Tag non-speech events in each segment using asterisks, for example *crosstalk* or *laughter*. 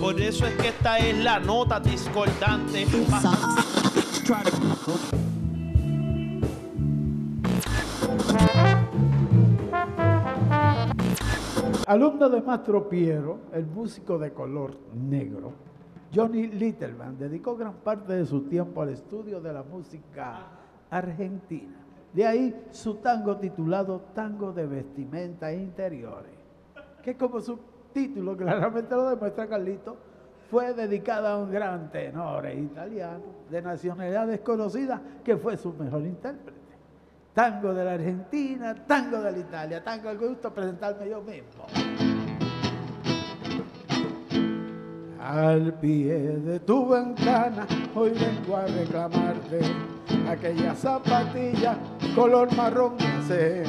Por eso es que esta es la nota discordante. Alumno de Mastro Piero, el músico de color negro, Johnny Littleman dedicó gran parte de su tiempo al estudio de la música argentina. De ahí su tango titulado Tango de Vestimenta e Interiores, que como su título claramente lo demuestra Carlito, fue dedicada a un gran tenor italiano de nacionalidad desconocida que fue su mejor intérprete. Tango de la Argentina, tango de la Italia, tango al gusto presentarme yo mismo. Al pie de tu ventana hoy vengo a reclamarte aquella zapatilla color marrón sé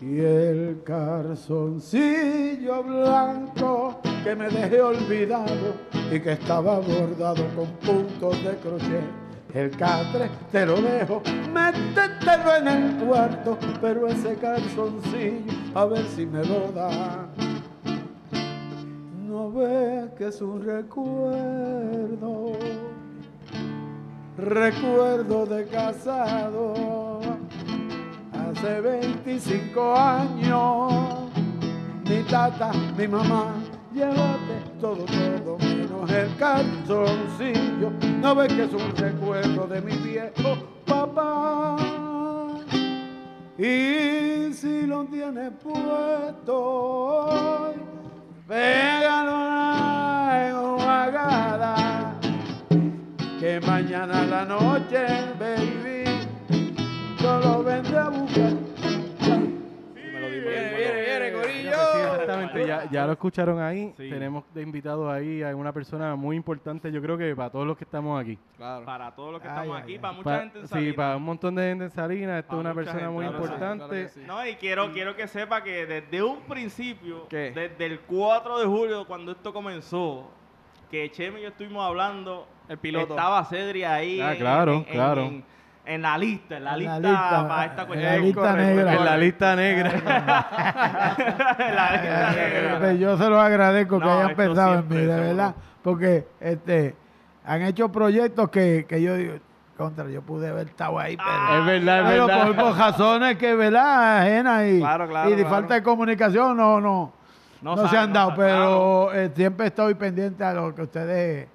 y el calzoncillo blanco que me dejé olvidado y que estaba bordado con puntos de crochet. El catre te lo dejo, métetelo en el cuarto, pero ese calzoncillo a ver si me lo da. No ves que es un recuerdo, recuerdo de casado hace 25 años. Mi tata, mi mamá, llévate todo, todo, menos el calzoncillo. No ves que es un recuerdo de mi viejo papá. Y si lo tienes puesto pégalo en una que mañana a la noche, baby, yo lo vendré a buscar. Viene, viene, viene, Corillo. Sí, exactamente, ya, ya lo escucharon ahí. Sí. Tenemos de invitado ahí a una persona muy importante, yo creo que para todos los que estamos aquí. Claro. Para todos los que Ay, estamos ay, aquí, ay. para mucha Pa- gente en sí, Salinas. para un montón de gente en Salinas, esto es una persona gente, muy claro sí, importante. claro sí. No, y quiero, quiero que sepa que desde un principio, ¿Qué? desde el 4 de julio, cuando esto comenzó, que Chemi y yo estuvimos hablando, El piloto. estaba Cedri ahí. Ah, en- claro, en- en- claro. En, en la lista, en la En la lista, lista, para esta en cuestión. la lista Correcto, negra. *laughs* En la lista negra. En la lista negra. Yo se los agradezco que hayan pensado en mí, de verdad, porque este han hecho proyectos que, que yo digo, contra, yo pude haber estado ahí, pero, Ah, es verdad, es pero verdad. por, por razones que, ¿verdad? Ajenas y, Claro, claro, y de claro. falta de comunicación no, no, no, se sabe, han dado, pero eh, siempre estoy pendiente a lo que ustedes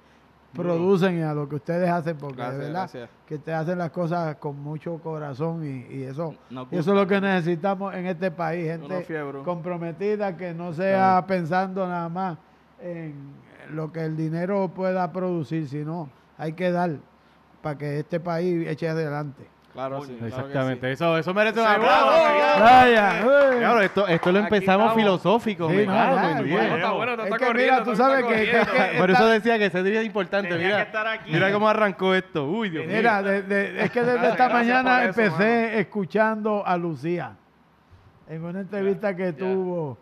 producen y a lo que ustedes hacen, porque Gracias, de verdad gracias. que ustedes hacen las cosas con mucho corazón y, y eso, Nos y eso es lo que necesitamos en este país, gente comprometida que no sea pensando nada más en lo que el dinero pueda producir, sino hay que dar para que este país eche adelante. Claro, sí. claro que Exactamente, sí. eso, eso merece un aplauso. Claro, esto, esto lo empezamos filosófico. Sí, en bueno, diez. está bueno, no Es está que corriendo, mira, tú sabes está que- que- corriendo. que- Por eso está- decía que ese día es importante. Tenía Mira, que estar aquí. mira cómo arrancó esto. Uy, Dios mío. Mira, de- de- es que desde esta mañana eso, empecé escuchando a Lucía en una entrevista que tuvo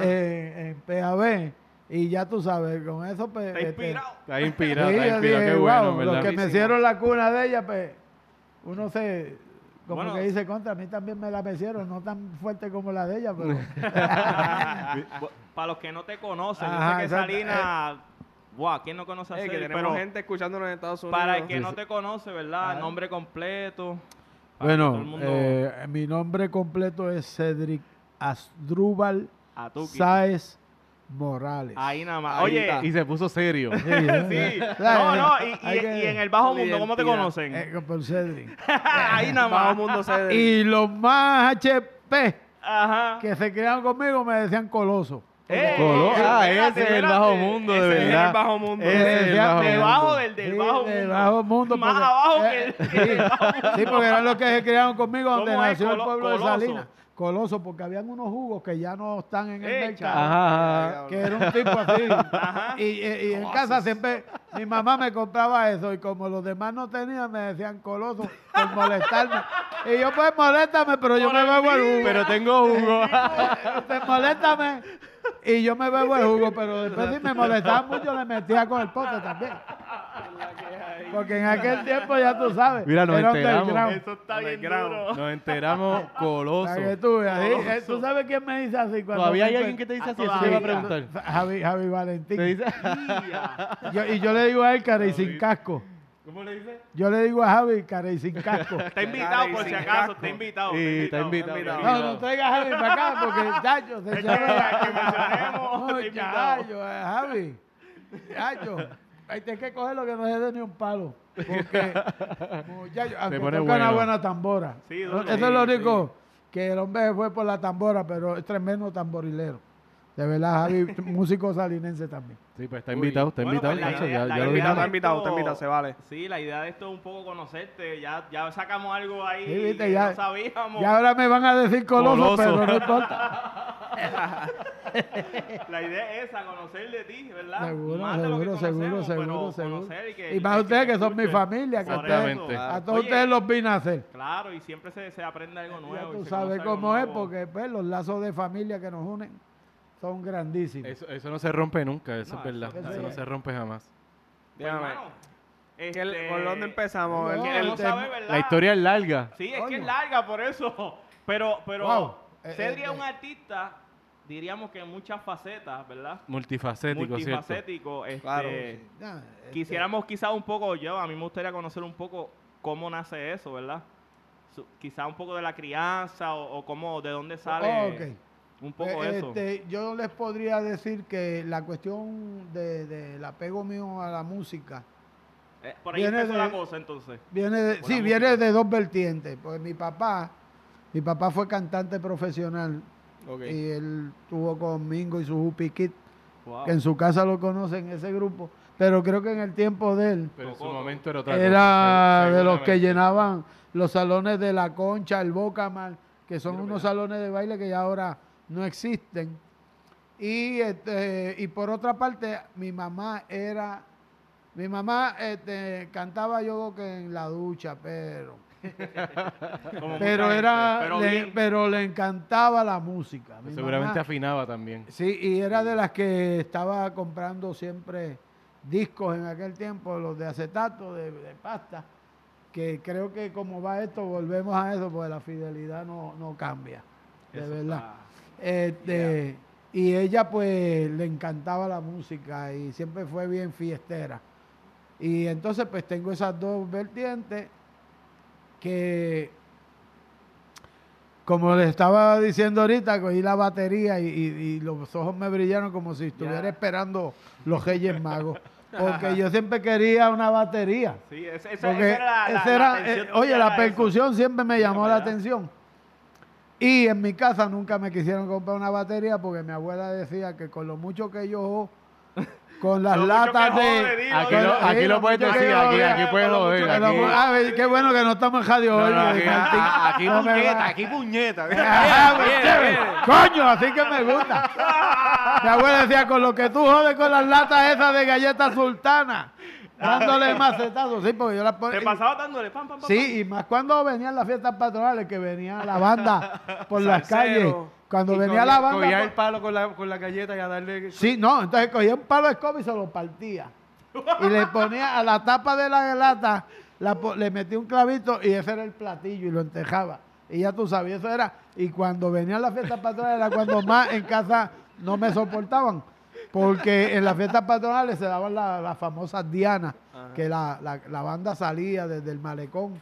en, PAB y ya tú sabes, con eso pues, Está este, inspirado. Está inspirado, está inspirado. dije, Qué bueno, los que me hicieron la cuna de ella, pues uno se, como Bueno. que dice contra, a mí también me la mecieron, no tan fuerte como la de ella, pero *laughs* Para los que no te conocen, Ajá, yo sé que exacto. Salinas. Buah, ¿quién no conoce a Eh, que Cedri? tenemos Pero gente escuchándonos en Estados Unidos. para el que Sí, no te conoce, ¿verdad? Ah. Nombre completo. bueno, el mundo- eh, mi nombre completo es Cedric Asdrúbal. Sáez Morales. Ahí nada más. Ahí Oye, está. Y se puso serio. Sí, ¿eh? No, no, y, y- que- y en el bajo mundo, ¿cómo te identidad. conocen? Eh, por Cedric. *laughs* Ahí nada Bajo más. mundo y los más HP Ajá. que se criaron conmigo me decían Coloso. Eh, Coló- ah, ese es el bajo mundo, de Ese es verdad. el bajo mundo. Ese es el bajo mundo. Debajo del, del Sí, bajo del mundo. bajo mundo, Más porque- abajo eh, que el, que el bajo mundo. Sí, porque eran los que se criaron conmigo donde nació el Colo- pueblo Coloso. de Salinas. Coloso, porque habían unos jugos que ya no están en el Echa. mercado. Ajá. Que era un tipo así. *laughs* Ajá. Y, y- y en casa siempre mi mamá me compraba eso y como los demás no tenían me decían coloso por molestarme. Y yo pues moléstame, pero yo me bebo el jugo. Pero tengo jugo. Usted *laughs* moléstame y yo me bebo el jugo, pero después si me molestaba mucho le metía con el pote también. Porque en aquel tiempo ya tú sabes. Mira, nos era enteramos. Eso está bien duro. Nos enteramos *laughs* coloso. Para que tú veas, ¿sí? Eh, ¿Tú sabes quién me dice así? Cuando ¿Todavía hay alguien que te dice Ah, así? Eso te iba a preguntar. Javi, Javi Valentín. ¿Te dice? *laughs* Yo- y yo le digo a él, cara y sin casco. ¿Cómo le dice? Yo le digo a Javi, cara y sin *laughs* casco. Está invitado por si acaso, casco. está invitado. Sí, está invitado. invitado. No, no traiga a Javi para acá porque, chacho, se que llama. mencionemos, No, está invitado. chacho, eh, Javi. Chacho, hay que cogerlo que no se dé ni un palo. Porque, *laughs* muchacho, aunque pone toca una bueno. buena tambora. Sí, duro. Eso es lo único que el hombre fue por la tambora, pero es tremendo tamborilero. De verdad, Javi, músico salinense también. Sí, pues está invitado, está Bueno, invitado. pues idea- ya, la ya lo idea Está invitado, está invitado, se vale. Sí, la idea de esto es un poco conocerte. Ya, ya sacamos algo ahí Sí, viste, que ya- no sabíamos. Y ahora me van a decir coloso, Coloso. pero no importa. *laughs* La idea es esa, conocer de ti, ¿verdad? Seguro, Más de lo que seguro, seguro, seguro, y que- Y más que ustedes te que son mi familia, que ustedes, a todos Oye, ustedes los vine a hacer. Claro, y siempre se, se aprende algo nuevo. Ya tú sabes cómo es, nuevo. porque pues, los lazos de familia que nos unen son grandísimos. Eso, eso no se rompe nunca, eso No, es verdad. eso- Eso no se rompe jamás. Pues, Dígame. hermano, ¿Qué- este, ¿Por dónde empezamos? La historia es larga. Sí, es que es larga por eso. *laughs* Pero, pero Wow. Eh, Cedri eh, es un eh. artista, diríamos que en muchas facetas, ¿verdad? Multifacético, ¿cierto? Multifacético. Este, Claro, este, Quisiéramos quizá un poco, yo, a mí me gustaría conocer un poco cómo nace eso, ¿verdad? Su- quizá un poco de la crianza o, o cómo, de dónde sale ok. Un poco Eh, eso. este, yo les podría decir que la cuestión de- del apego mío a la música Eh, por ahí viene de- la cosa entonces. viene de, sí, viene de dos vertientes. Pues mi papá, mi papá fue cantante profesional y él tuvo con Mingo y su Hupi Kid, Wow. que en su casa lo conocen ese grupo, pero creo que en el tiempo de él Pero en su momento era otra era de los que llenaban los salones de la Concha, el Bocamar, que son unos salones de baile que ya ahora no existen. Y este, y por otra parte, mi mamá era, mi mamá este, cantaba yo creo que en la ducha, pero, *laughs* pero era, pero le, pero le encantaba la música. Mi Seguramente mamá- afinaba también. Sí, y era de las que estaba comprando siempre discos en aquel tiempo, los de acetato, de, de pasta, que creo que como va esto, volvemos a eso, porque la fidelidad no, no cambia, de Eso verdad. está- Este, Y ella pues le encantaba la música y siempre fue bien fiestera. Y entonces pues tengo esas dos vertientes que como les estaba diciendo ahorita, cogí la batería y, y- y los ojos me brillaron como si estuviera esperando los Reyes Magos. *laughs* Porque yo siempre quería una batería. Sí, esa, esa- Porque esa era la, eh, oye, la eso. percusión siempre me llamó la atención. Y en mi casa nunca me quisieron comprar una batería porque mi abuela decía que con lo mucho que yo con las latas de Aquí lo, aquí puedes decir, aquí, aquí puedes Aquí, ah, qué bueno que no estamos en Radio No, hoy, no, aquí, puñeta, *laughs* aquí puñeta. Ah, viene. Coño, así que me gusta. *laughs* Mi abuela decía, con lo que tú jodes con las latas esas de galletas sultanas, *laughs* dándole macetazos, sí, porque yo las ponía. Te pasaba dándole pam, pam, pam. Sí, y más cuando venían las fiestas patronales, que venía la banda *laughs* por las calles. Cuando Y venía cogía- la banda. Cogía por- el palo con la, con la galleta y a darle... Sí, no, entonces cogía un palo de escoba y se lo partía. Y le ponía a la tapa de la lata, la po- le metía un clavito y ese era el platillo y lo entejaba. Y ya tú sabías, eso era. Y cuando venían las fiestas patronales era cuando más en casa no me soportaban. Porque en las fiestas patronales se daban la- las famosas dianas, que la, la- la banda salía desde el malecón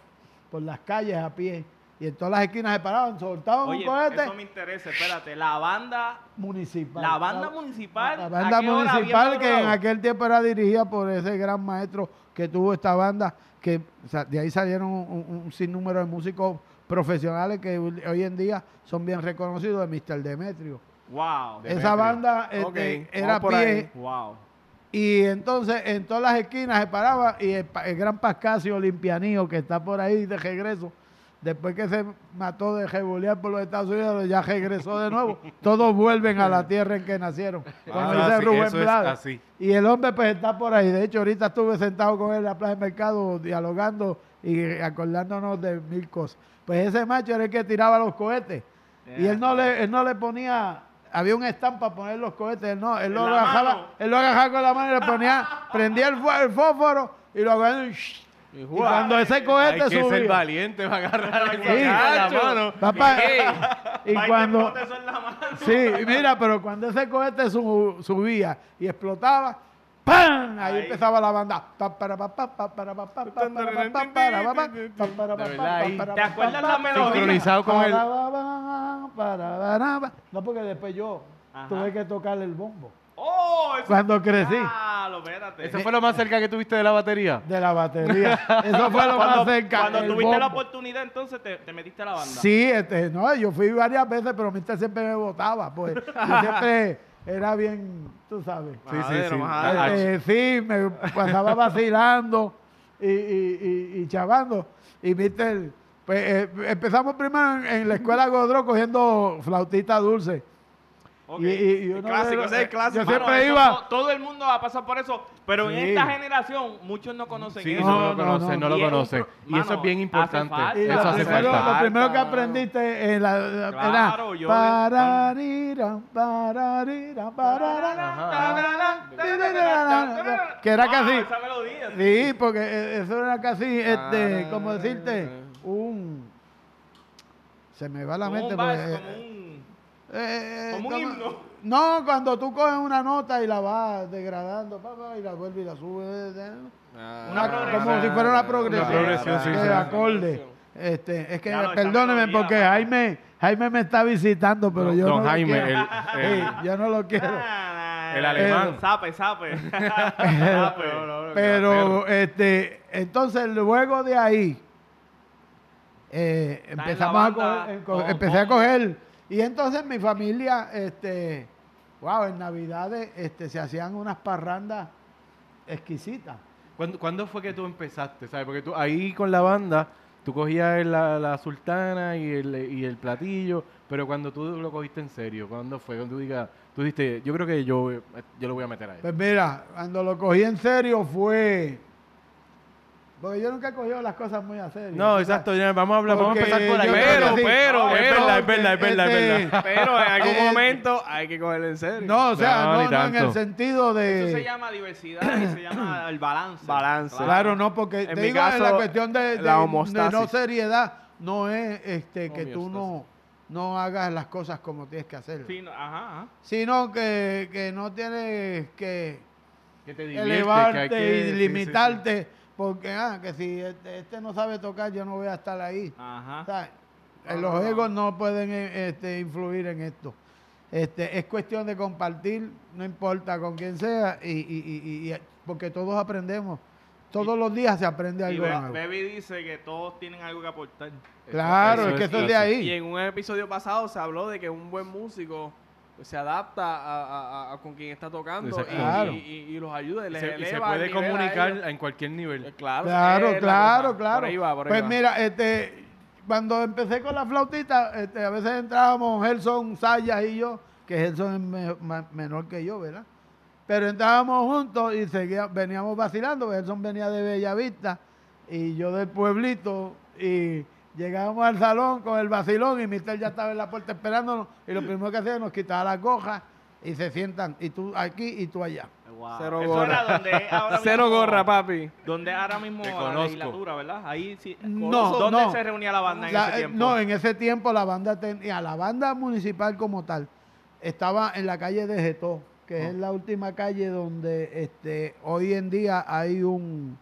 por las calles a pie. Y en todas las esquinas se paraban, soltaban Oye, un cohete eso me interesa, espérate. La banda, municipal. la banda municipal. La ¿a banda municipal que en aquel tiempo era dirigida por ese gran maestro que tuvo esta banda, que o sea, de ahí salieron un, un- un sinnúmero de músicos profesionales que hoy en día son bien reconocidos de Mr. Demetrio. Wow. Esa banda este, Ok, era vamos por pie ahí. Wow. y entonces en todas las esquinas se paraba y el, gran Pascasio Olimpianío que está por ahí de regreso, después que se mató de rebulear por los Estados Unidos, ya regresó de nuevo. *laughs* Todos vuelven a la tierra en que nacieron. Como Ah, dice sí, Rubén Blades. así. Y el hombre pues está por ahí. De hecho, ahorita estuve sentado con él en la Plaza del Mercado dialogando y acordándonos de mil cosas. Pues ese macho era el que tiraba los cohetes. Y él no le, él no le ponía, había un stand para poner los cohetes, él no, él ¿En lo agarraba, él lo agarraba con la mano y le ponía, *laughs* prendía el, fósforo y lo agarran y, cuando ese Hay cohete que ser subía, valiente para agarrar el Sí. la mano. papá, y cuando, la mano. sí, mira, pero cuando ese cohete su- subía y explotaba, ¡pam! Ahí Ahí. empezaba la banda. ¿Te acuerdas la melodía? Sincronizado con el... No, porque después yo Ajá. tuve que tocarle el bombo. ¡Oh! eso- Cuando crecí. Ah, lo espérate. ¿Eso fue lo más cerca que tuviste de la batería? De la batería. Eso fue lo cuando, más cerca. Cuando tuviste la oportunidad, entonces te, te metiste a la banda. Sí, este, no, yo fui varias veces, pero mister siempre me votaba, pues. Yo siempre era bien, tú sabes. Sí, sí, sí. Ah, Este, sí, me pasaba vacilando y, y, y, y chavando. Y mister, pues eh, empezamos primero en, en la escuela Godró cogiendo flautita dulce. Ok. Y, y- y uno clásico, ese es el clásico. Yo Mano, siempre iba. no- todo el mundo va a pasar por eso, pero en Sí. esta generación muchos no conocen Sí, eso. no, No, lo no, conocen, no, no. lo conocen. Y eso es bien hace importante. falta. Y Eso lo, hace primero, falta. lo primero que aprendiste en la Claro, era yo- pararira, pararira, pararira, que era casi esa melodía. sí porque eh, eso era casi este Ah. como decirte un se me va la mente un porque, vals, eh, como un... himno. no cuando tú coges una nota y la vas degradando pa, pa, y la vuelves y la subes eh, Ah, Una progresión. como si fuera una progresión, Una progresión, sí, de sí. acorde. Este, es que perdóneme porque papá. Jaime Jaime me está visitando, pero Don- yo don no Jaime, lo quiero. el- *laughs* el- Sí, yo no lo quiero. Ah, El alemán. Sape, sape. *laughs* Sape. Pero este, entonces luego de ahí eh, empezamos a coger, empecé a coger y entonces mi familia, este, wow, en Navidades este, se hacían unas parrandas exquisitas. ¿Cuándo, cuándo fue que tú empezaste? ¿Sabes? Porque tú ahí con la banda, tú cogías la, la sultana y el, y el platillo, pero cuando tú lo cogiste en serio, ¿cuándo fue? Cuando tú digas, tú dijiste, yo creo que yo, yo lo voy a meter a él. Pues mira, cuando lo cogí en serio fue porque yo nunca he cogido las cosas muy a serio. No, ¿tú exacto, ya, vamos a hablar, vamos a empezar por ahí. Pero, sí. pero, es pero, verdad, es verdad, es verdad, es Este, verdad. Pero en algún *laughs* Eh, momento hay que cogerlo en serio. No, o sea, No, no, en el sentido de... Eso se llama diversidad y se llama *coughs* el balance. Balance. Claro, no, porque En te mi digo, en la caso, cuestión de, de- la de no seriedad, no es este, que tú no, no hagas las cosas como tienes que hacer, Sí, no, ajá, ajá. sino que, que no tienes que Que te divierte, elevarte que hay que- y sí, sí, sí. Porque ah, que si este, este no sabe tocar, yo no voy a estar ahí. Ajá. ¿sabes? No, los no, egos no pueden eh, este, influir en esto. Este, es cuestión de compartir, no importa con quién sea, y, y- y- y- y- porque todos aprendemos. Todos los días se aprende Y algo Be- nuevo. Baby dice que todos tienen algo que aportar. Claro, Eso es que es eso es de así. Y ahí. en un episodio pasado se habló de que un buen músico se adapta a, a- a- a con quien está tocando y, Claro. y- y- y los ayuda y les Se- y se eleva puede el comunicar en cualquier nivel. Eh, Claro, Claro, claro, claro. Por ahí va, por ahí pues va. mira, este, cuando empecé con la flautita, este, a veces entrábamos Gerson Sayas y yo, que Gerson es me- ma- menor que yo, ¿verdad? Pero entrábamos juntos y seguía, veníamos vacilando. Gerson venía de Bellavista y yo del pueblito y llegábamos al salón con el vacilón y Mister ya estaba en la puerta esperándonos y lo primero que hacía nos quitaba las gojas y se sientan y tú aquí y tú allá. Wow. Cero Eso gorra. era donde es ahora *laughs* Cero mismo- gorra, papi. Donde ahora mismo Te la conozco. legislatura, ¿verdad? Ahí sí. No, ¿Dónde no. se reunía la banda en La- ese eh, tiempo? No, en ese tiempo la banda tenía, la banda municipal como tal, estaba en la calle de Getó, que es la última calle donde este, hoy en día hay un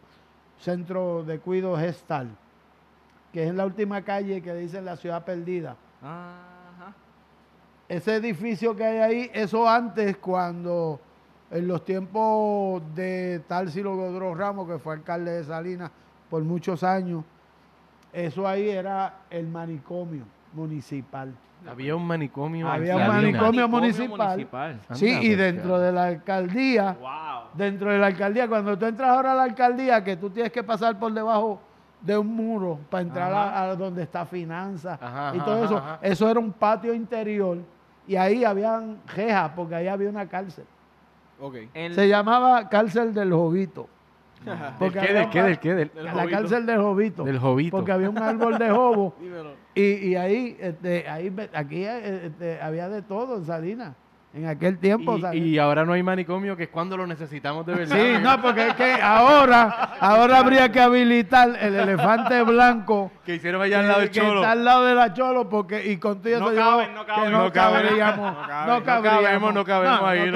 centro de cuido gestal, que es la última calle que dice la ciudad perdida. Ajá. Ese edificio que hay ahí, eso antes cuando en los tiempos de Tarsilo Godró Ramos, que fue alcalde de Salinas por muchos años, eso ahí era el manicomio municipal. Había un manicomio. en Había un manicomio municipal. Sí, Anda, y dentro de la alcaldía, Wow. dentro de la alcaldía, cuando tú entras ahora a la alcaldía, que tú tienes que pasar por debajo de un muro para entrar a, a donde está finanzas Ajá, y ajá, todo eso, ajá. eso era un patio interior y ahí habían rejas porque ahí había una cárcel. Se llamaba cárcel del Jovito. ¿Del Porque qué, del qué, pa- del qué? Del, Del la Jovito. cárcel del Jovito. del jovito. Porque había un árbol de jobo *laughs* y, y ahí, este, ahí, aquí eh, este, había de todo en Salinas. En aquel tiempo. Y, ¿sabes? y ahora no hay manicomio, que es cuando lo necesitamos de verdad. Sí, no, porque es que ahora, ahora habría que habilitar el elefante blanco Que hicieron allá al lado del que Cholo. está al lado de la Cholo, porque y con todo No caben, no que caben. no, cabríamos, No no, caben. No cabríamos, cabemos, no cabemos ahí.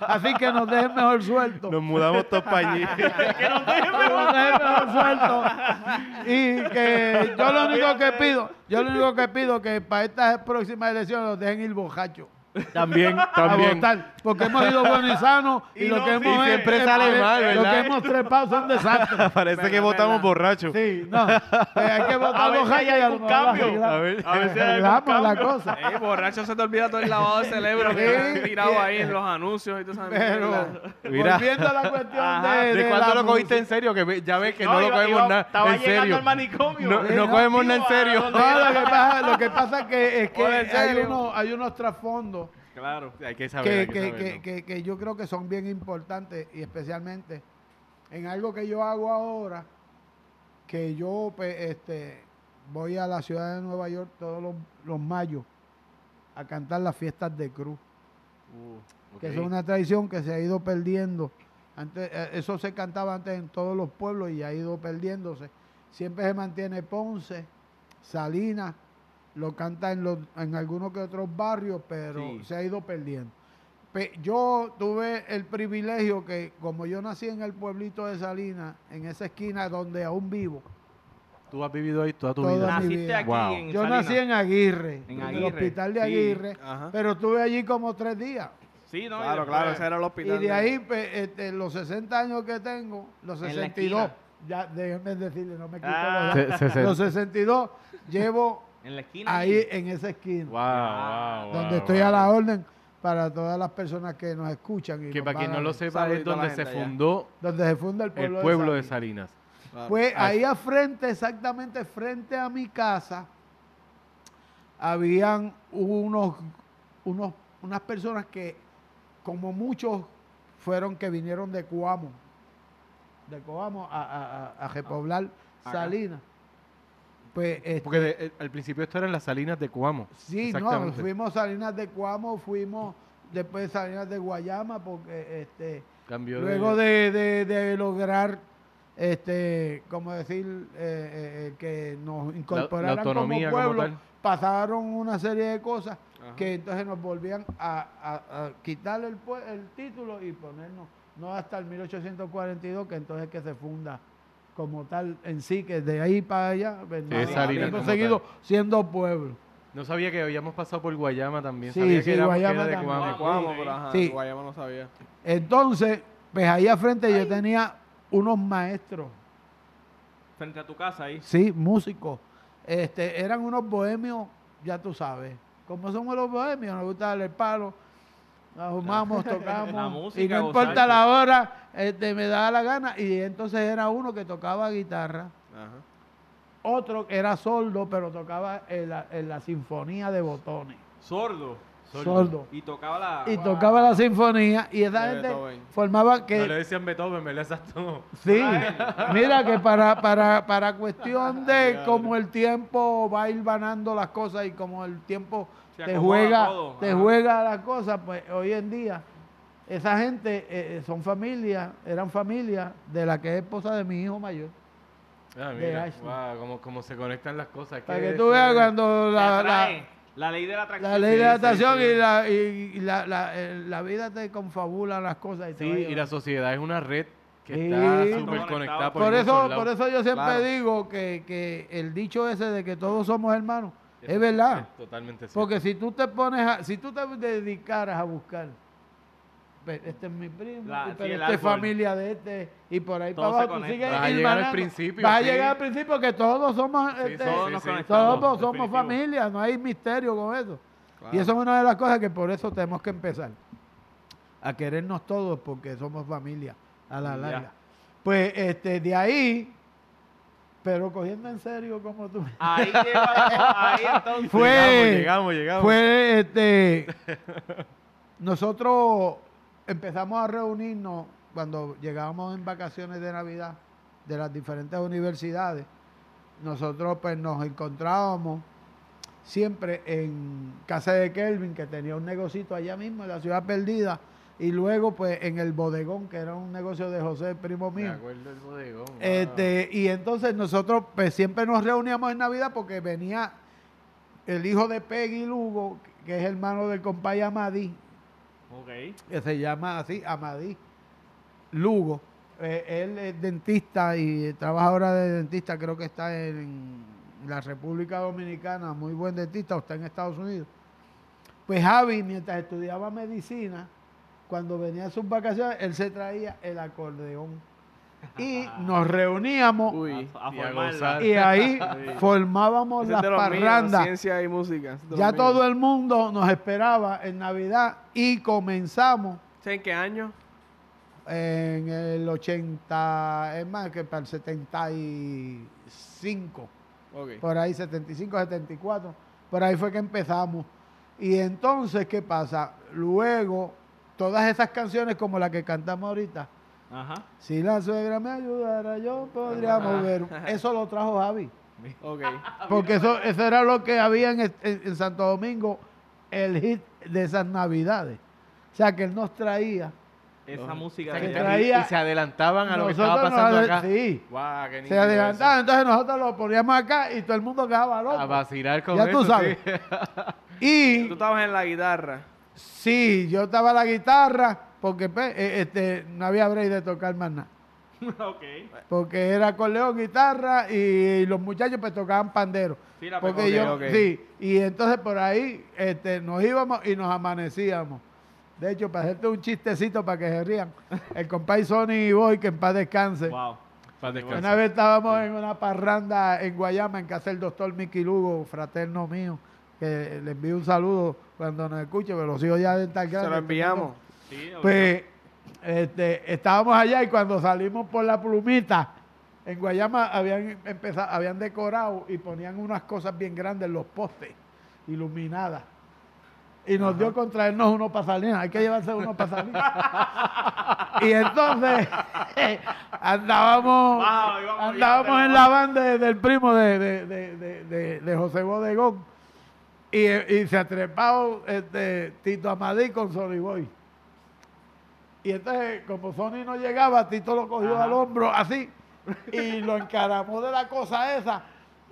Así que nos dejen mejor suelto. Nos mudamos todos para allí. *laughs* que nos dejen mejor suelto. Y que yo lo único que pido, yo lo único que pido que para estas próximas elecciones los dejen ir borrachos. También, *laughs* a también. votar, porque hemos ido buenos y sanos *laughs* y, Y lo no, que hemos siempre es- sale es- mal, Lo ¿verdad? que hemos trepado son desastres. *laughs* Parece que votamos verdad. borrachos. Sí, no. pues hay que A votar ver si borracho hay y a lo algún cambio. A ver. A ver si hay algún arreglamos la cambio. cosa. Eh, borracho se te olvida todo el lavado de cerebro que Sí. han tirado ahí en los anuncios y todo eso. Pero Mira. volviendo a la cuestión Ajá. de, ¿De de cuándo la lo cogiste en serio? Que ya ves que no, lo iba- cogemos nada Estaba en llegando serio. al manicomio. No, no cogemos nada en serio. a- No, lo que pasa, lo que pasa es que, que hay unos trasfondos Claro. Hay que saber, hay que, que que, que, que, que yo creo que son bien importantes y especialmente en algo que yo hago ahora, que yo pues, este, voy a la ciudad de Nueva York todos los, los mayos a cantar las fiestas de cruz, que Ok. es una tradición que se ha ido perdiendo. Antes, eh, eso se cantaba antes en todos los pueblos y ha ido perdiéndose. Siempre se mantiene Ponce, Salinas, lo canta en, los, en algunos que otros barrios, pero Sí. se ha ido perdiendo. Pe- yo tuve el privilegio que, como yo nací en el pueblito de Salinas, en esa esquina donde aún vivo, Tú has vivido ahí toda tu Toda vida. Naciste vida. aquí Wow. en yo Salinas. nací en Aguirre, En el hospital de sí. Aguirre, Ajá. pero estuve allí como tres días. Sí, no, y Claro, después- claro, ese era el Y hospital. de ahí, pues, este, los 60 años que tengo, los En la 62, esquina. ya déjenme decirle, no me quito Ah. los, Se- se- se- los 62, llevo En la esquina. ahí en esa esquina, Wow, wow, donde wow, estoy wow. a la orden para todas las personas que nos escuchan. Y Que nos para quien no lo sepa, es donde se allá. fundó Donde se funda el el pueblo, de Salinas. Salinas. Claro. Pues Ah. ahí a frente, exactamente frente a mi casa, habían unos, unos, unas personas que, como muchos, fueron que vinieron de Coamo, de Coamo a, a, a- a repoblar Salinas. Pues este, Porque de- eh, al principio esto eran las Salinas de Cuamo. sí, no, fuimos Salinas de Coamo, fuimos después Salinas de Guayama, porque este, Cambió Luego de, de- de lograr, este, como decir, eh, eh, que nos incorporaran como como pueblo, pasaron una serie de cosas Ajá. que entonces nos volvían a, a- a quitar el, el título y ponernos, no hasta el 1842, que entonces es que se funda como tal en sí, que de ahí para allá, pues, Sí, no, es Salinas hemos seguido tal. siendo pueblo. No sabía que habíamos pasado por Guayama también. Sí, sabía sí, que era, que Guayama era de. Cuamo. Sí. pero ajá, Sí. Guayama no sabía. Entonces, pues ahí al frente yo tenía unos maestros Frente a tu casa ahí. Sí, músicos. Este, eran unos bohemios, ya tú sabes. Como somos los bohemios, nos gusta darle el palo. Nos fumamos, La tocamos. música, y no importa la hora, este, me daba la gana. Y entonces era uno que tocaba guitarra. Ajá. Otro que era sordo, pero tocaba en la, en la sinfonía de botones. Sordo. Sordo. Y tocaba la. Y tocaba la sinfonía. Y esa De gente Beethoven. formaba que... No le decían Beethoven, me le exacto. Sí, mira que para, para, para cuestión de cómo el tiempo va hilvanando las cosas y como el tiempo te juega, todo, te ajá. juega las cosas, pues hoy en día esa gente eh, son familias, eran familias de la que es esposa de mi hijo mayor. Ah, mira, wow, como, como se conectan las cosas. Para que tú veas cuando la, la. La ley de la atracción. la ley de la sí, atracción sí. y, la, y, y la, la, eh, la vida te confabula las cosas. Y Sí, y la sociedad es una red que Sí. está súper conectada por, Por eso, por eso yo siempre Claro. digo que, que el dicho ese de que todos somos hermanos es verdad. es totalmente cierto. Porque si tú te pones a, si tú te dedicaras a buscar, pues, este es mi primo, La- sí, este es familia de este, y por ahí Todo para abajo tú sigues Vas a llegar al principio, Vas a llegar al principio que todos somos, Sí, este, Todos somos familia, no hay misterio con eso. Claro. Y eso es una de las cosas que por eso tenemos que empezar a querernos todos porque somos familia a la Ya. larga. Pues este de ahí, pero cogiendo en serio como tú. Ahí ahí entonces. Fue- Llegamos, llegamos, llegamos. Fue este nosotros empezamos a reunirnos cuando llegábamos en vacaciones de Navidad de las diferentes universidades. Nosotros pues nos encontrábamos siempre en casa de Kelvin, que tenía un negocito allá mismo en la ciudad perdida, y luego pues en el bodegón, que era un negocio de José, primo Me mío. acuerdo del bodegón. wow. Este, y entonces nosotros pues siempre nos reuníamos en Navidad porque venía el hijo de Peggy Lugo, que es hermano del compadre Amadí, Ok. que se llama así, Amadí Lugo. Eh, él es dentista y trabaja ahora de dentista, creo que está en la República Dominicana, muy buen dentista, o está en Estados Unidos. Pues Javi, mientras estudiaba medicina, cuando venía a sus vacaciones, él se traía el acordeón. Y *laughs* nos reuníamos Uy. A, a Y ahí *laughs* formábamos las míos, parrandas. ciencia y música. Ya míos. todo el mundo nos esperaba en Navidad y comenzamos ¿Sabes en qué año? en el 80, es más que para el 75, Ok. por ahí 75, 74, por ahí fue que empezamos. Y entonces, ¿qué pasa? Luego, todas esas canciones como la que cantamos ahorita, Ajá. si la suegra me ayudara, yo podría mover. *laughs* Eso lo trajo Javi. *laughs* Porque eso, eso era lo que había en, en- en Santo Domingo, el hit de esas navidades. O sea, que él nos traía. Esa música O sea, que de que- traía- y se adelantaban a lo que estaba pasando acá. Sí, Guau, qué se adelantaban. Entonces nosotros lo poníamos acá y todo el mundo quedaba loco. A vacilar con Ya tú eso, sabes. sí. *laughs* Y Tú estabas en la guitarra. Sí, yo estaba la guitarra porque pues, eh, este, no había break de tocar más nada. *laughs* ok. Porque era acordeón, guitarra y los muchachos pues tocaban pandero. Sí, la Porque pegó. yo, sí, y entonces por ahí este, nos íbamos y nos amanecíamos. De hecho, para hacerte un chistecito para que se rían, *laughs* el compadre Sony Boy, que en paz descanse, Wow. Para descansar. una vez estábamos en una parranda en Guayama, en casa del doctor Mickey Lugo, fraterno mío, que le envío un saludo cuando nos escuche, pero los hijos ya de estar Se grandes. lo enviamos. Sí, Pues este, estábamos allá y cuando salimos por la plumita, en Guayama habían empezado, habían decorado y ponían unas cosas bien grandes en los postes, iluminadas. Y nos dio con traernos unos pasalinas, hay que llevarse unos pasalinas. *laughs* y entonces *laughs* andábamos, Wow, andábamos en la banda de- del primo de, de- de- de- de- de José Bodegón. Y, y se ha trepado este, Tito Amadí con Sony Boy. Y entonces, como Sony no llegaba, Tito lo cogió Ajá. al hombro así y lo encaramó de la cosa esa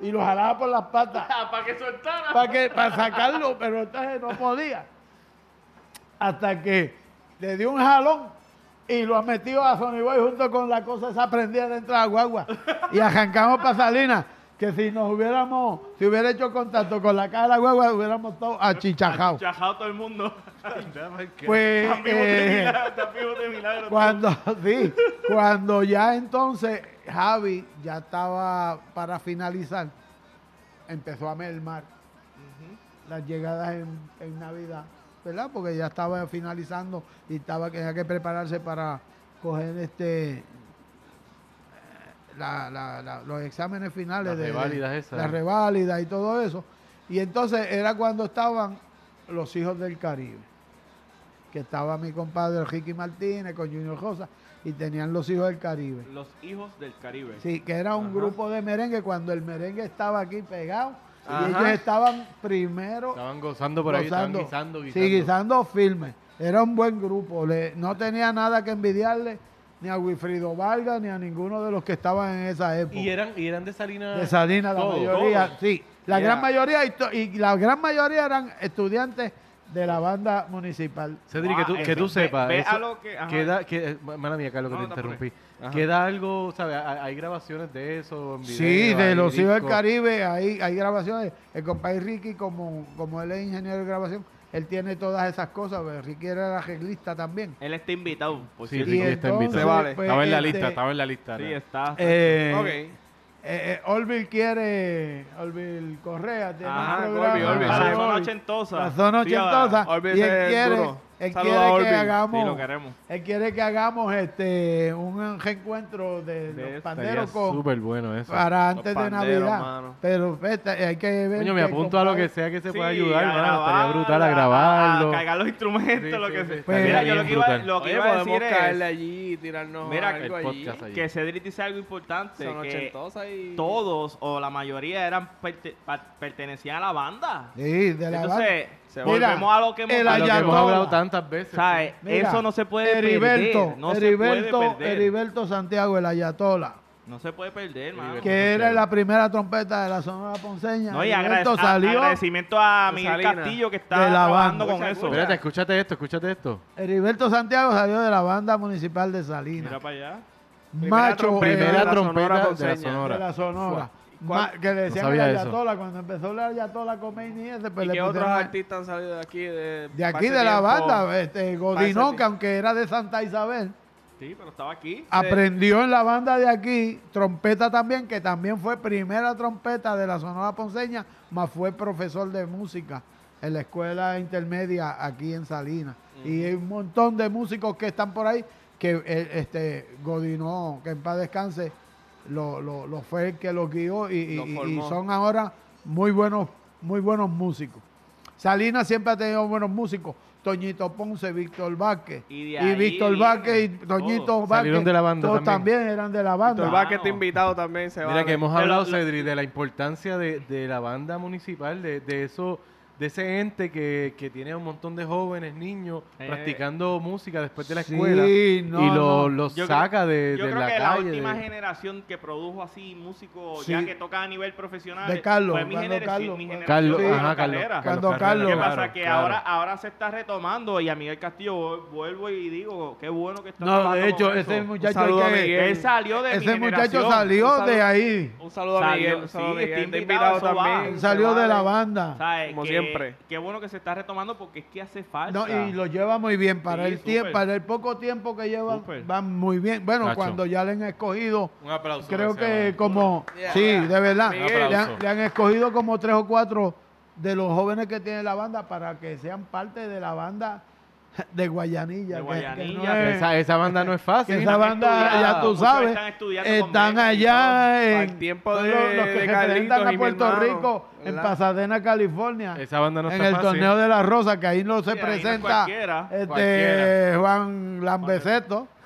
y lo jalaba por las patas para que soltara. para que para sacarlo, pero entonces no podía. Hasta que le dio un jalón y lo ha metido a Sony Boy junto con la cosa esa prendida dentro de la guagua. Y arrancamos para Salinas, que si nos hubiéramos, si hubiera hecho contacto con la cara de la guagua, hubiéramos todos achichajados. Chajado todo el mundo. *laughs* Pues eh, cuando, *laughs* sí, cuando ya entonces Javi ya estaba para finalizar, empezó a mermar las llegadas en, en Navidad, ¿verdad? Porque ya estaba finalizando y estaba que tenía que prepararse para coger este la- la- la- los exámenes finales de, reválidas esas. las reválidas y todo eso. Y entonces era cuando estaban los hijos del Caribe, que estaba mi compadre Ricky Martínez con Junior Rosa y tenían los hijos del Caribe. Los hijos del Caribe. Sí, que era un Ajá. grupo de merengue cuando el merengue estaba aquí pegado y Ajá. ellos estaban primero Estaban gozando por ahí, estaban guisando, guisando. Sí, guisando firme. Era un buen grupo. Le- no tenía nada que envidiarle ni a Wilfrido Vargas ni a ninguno de los que estaban en esa época. Y eran, y eran de Salinas. de Salinas, la mayoría, sí. La Yeah. gran mayoría y, la gran mayoría eran estudiantes de la banda municipal. Cedric, que tú, Wow, que tú sepas. ve eso a lo que- queda, que, mala mía, Carlos, que No, te interrumpí. Queda algo, ¿sabes? Hay, hay grabaciones de eso en video. Sí, de hay los hijos del. Caribe, hay, hay grabaciones. El compadre Ricky, como, como él es ingeniero de grabación, él tiene todas esas cosas. pero Ricky era el arreglista también. Él está invitado. Por Sí. Ricky está invitado. Se vale. pues, Estaba en la este, lista, estaba en la lista. Sí, ¿no? está. eh, Ok. eh, eh, Orville quiere, Orville Correa, tiene Ajá, un programa, Orville, Orville, la la sí. zona ochentosa. La zona Sí, ochentosa. Orville Y él quiere, duro. Él Saludos quiere que hagamos, Sí, lo queremos. él quiere que hagamos este un reencuentro de, De los eso, Estaría panderos con, súper bueno eso. para antes de panderos, Navidad. mano. Pero hay que ver. Coño, me que apunto a lo compadre- que sea que se Sí, pueda ayudar, a mano. grabar, Estaría brutal a grabarlo. A cargar los instrumentos, Sí, lo sí, que sí. sea. Pues, Mira, yo lo que iba, brutal. lo que Oye, iba a podemos decir caerle es allí y tirarnos Mira, algo el allí. podcast allí. que Cedric dice algo importante, Son que y... todos o la mayoría eran perte- pa- pertenecían a la banda. Sí, de la Entonces, Se volvemos a lo que hemos el lo que hemos hablado tantas veces. ¿sabes? Mira, Eso no se puede Heriberto, perder. No Heriberto, se puede perder. Heriberto Santiago, el Ayatola, No se puede perder, mano. Heriberto. que era la primera trompeta de la Sonora Ponceña. No, y Heriberto agradec- a- salió, agradecimiento a Miguel Salinas. Castillo que está De la banda. con eso. Espérate, escúchate esto, escúchate esto. Heriberto Santiago salió de la banda municipal de Salinas. Mira para allá. Macho, trompeta Primera de la trompeta Sonora de la. Sonora. de la Sonora. Que le decían sabía el eso. Ayatola, cuando empezó el Ayatola con Maine y ese, pues ¿Y le qué otros a- artistas han salido de aquí? De, de aquí de la banda, este, Godinó, que aunque era de Santa Isabel, Sí, pero estaba aquí. aprendió en la banda de aquí, trompeta también, que también fue primera trompeta de la Sonora Ponceña, más fue profesor de música en la escuela intermedia aquí en Salinas. Y hay un montón de músicos que están por ahí, que eh, este Godinó, que en paz descanse, lo, lo, lo fue el que los guió y, y- Lo y- y formó. son ahora muy buenos, muy buenos músicos. Salinas siempre ha tenido buenos músicos. Toñito Ponce, Víctor Vázquez. Y Víctor Vázquez y Toñito todos. Vázquez. Salieron de la banda todos también. también eran de la banda. Víctor Vázquez está invitado también. Se Mira va que hemos hablado, lo- lo- Cedri, de la importancia de, de la banda municipal, de, de eso, de ese ente que, que tiene un montón de jóvenes, niños, Eh. practicando música después de la Sí, escuela no, y no. lo- los Yo creo- saca de, Yo de creo la que la última de- generación que produjo así músicos Sí. ya que tocan a nivel profesional De Carlos, fue mi, cuando generación, Carlos- mi cuando- generación Carlos, ajá, la Carlos, ¿Qué Claro, pasa? que claro. ahora, ahora se está retomando y a Miguel Castillo vu- vuelvo y digo, qué bueno que está No, de hecho, ese eso. muchacho saludo hay a que- Miguel. Él salió de mi ese muchacho generación. salió saludo. de ahí. Un saludo a Miguel. un saludo a sí, Miguel. invitado, también. Salió de la banda. Como Que- siempre. Qué bueno que se está retomando porque es que hace falta. No, y lo lleva muy bien para Sí, el tiempo, para el poco tiempo que lleva, Súper. van muy bien. Bueno, Nacho. cuando ya le han escogido, Un aplauso. creo que como, Yeah. sí, de verdad, le han, Aplauso. le han escogido como tres o cuatro de los jóvenes que tiene la banda para que sean parte de la banda de Guayanilla. De que- que Guayanilla, no que es- Esa, esa banda no es fácil. esa banda, ya tú sabes, están allá en el tiempo de, los, los que de representan a Puerto hermano, Rico en. Pasadena, California. Esa banda no en está el fácil. torneo de la Rosa, que ahí no se Sí, ahí no es presenta cualquiera. este Cualquiera. Juan Lambeseto. *laughs*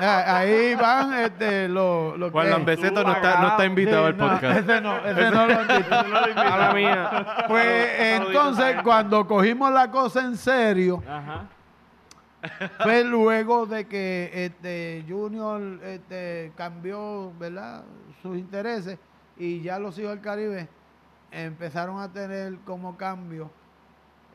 Eh, ahí van este, los los Juan que- Lambeseto no está, no está invitado Sí, al no, podcast. ese no, ese no lo dicho. A la mía. Pues entonces, cuando cogimos la cosa en serio, Ajá. fue luego de que este Junior este, cambió ¿verdad? sus intereses y ya los hijos del Caribe empezaron a tener como cambio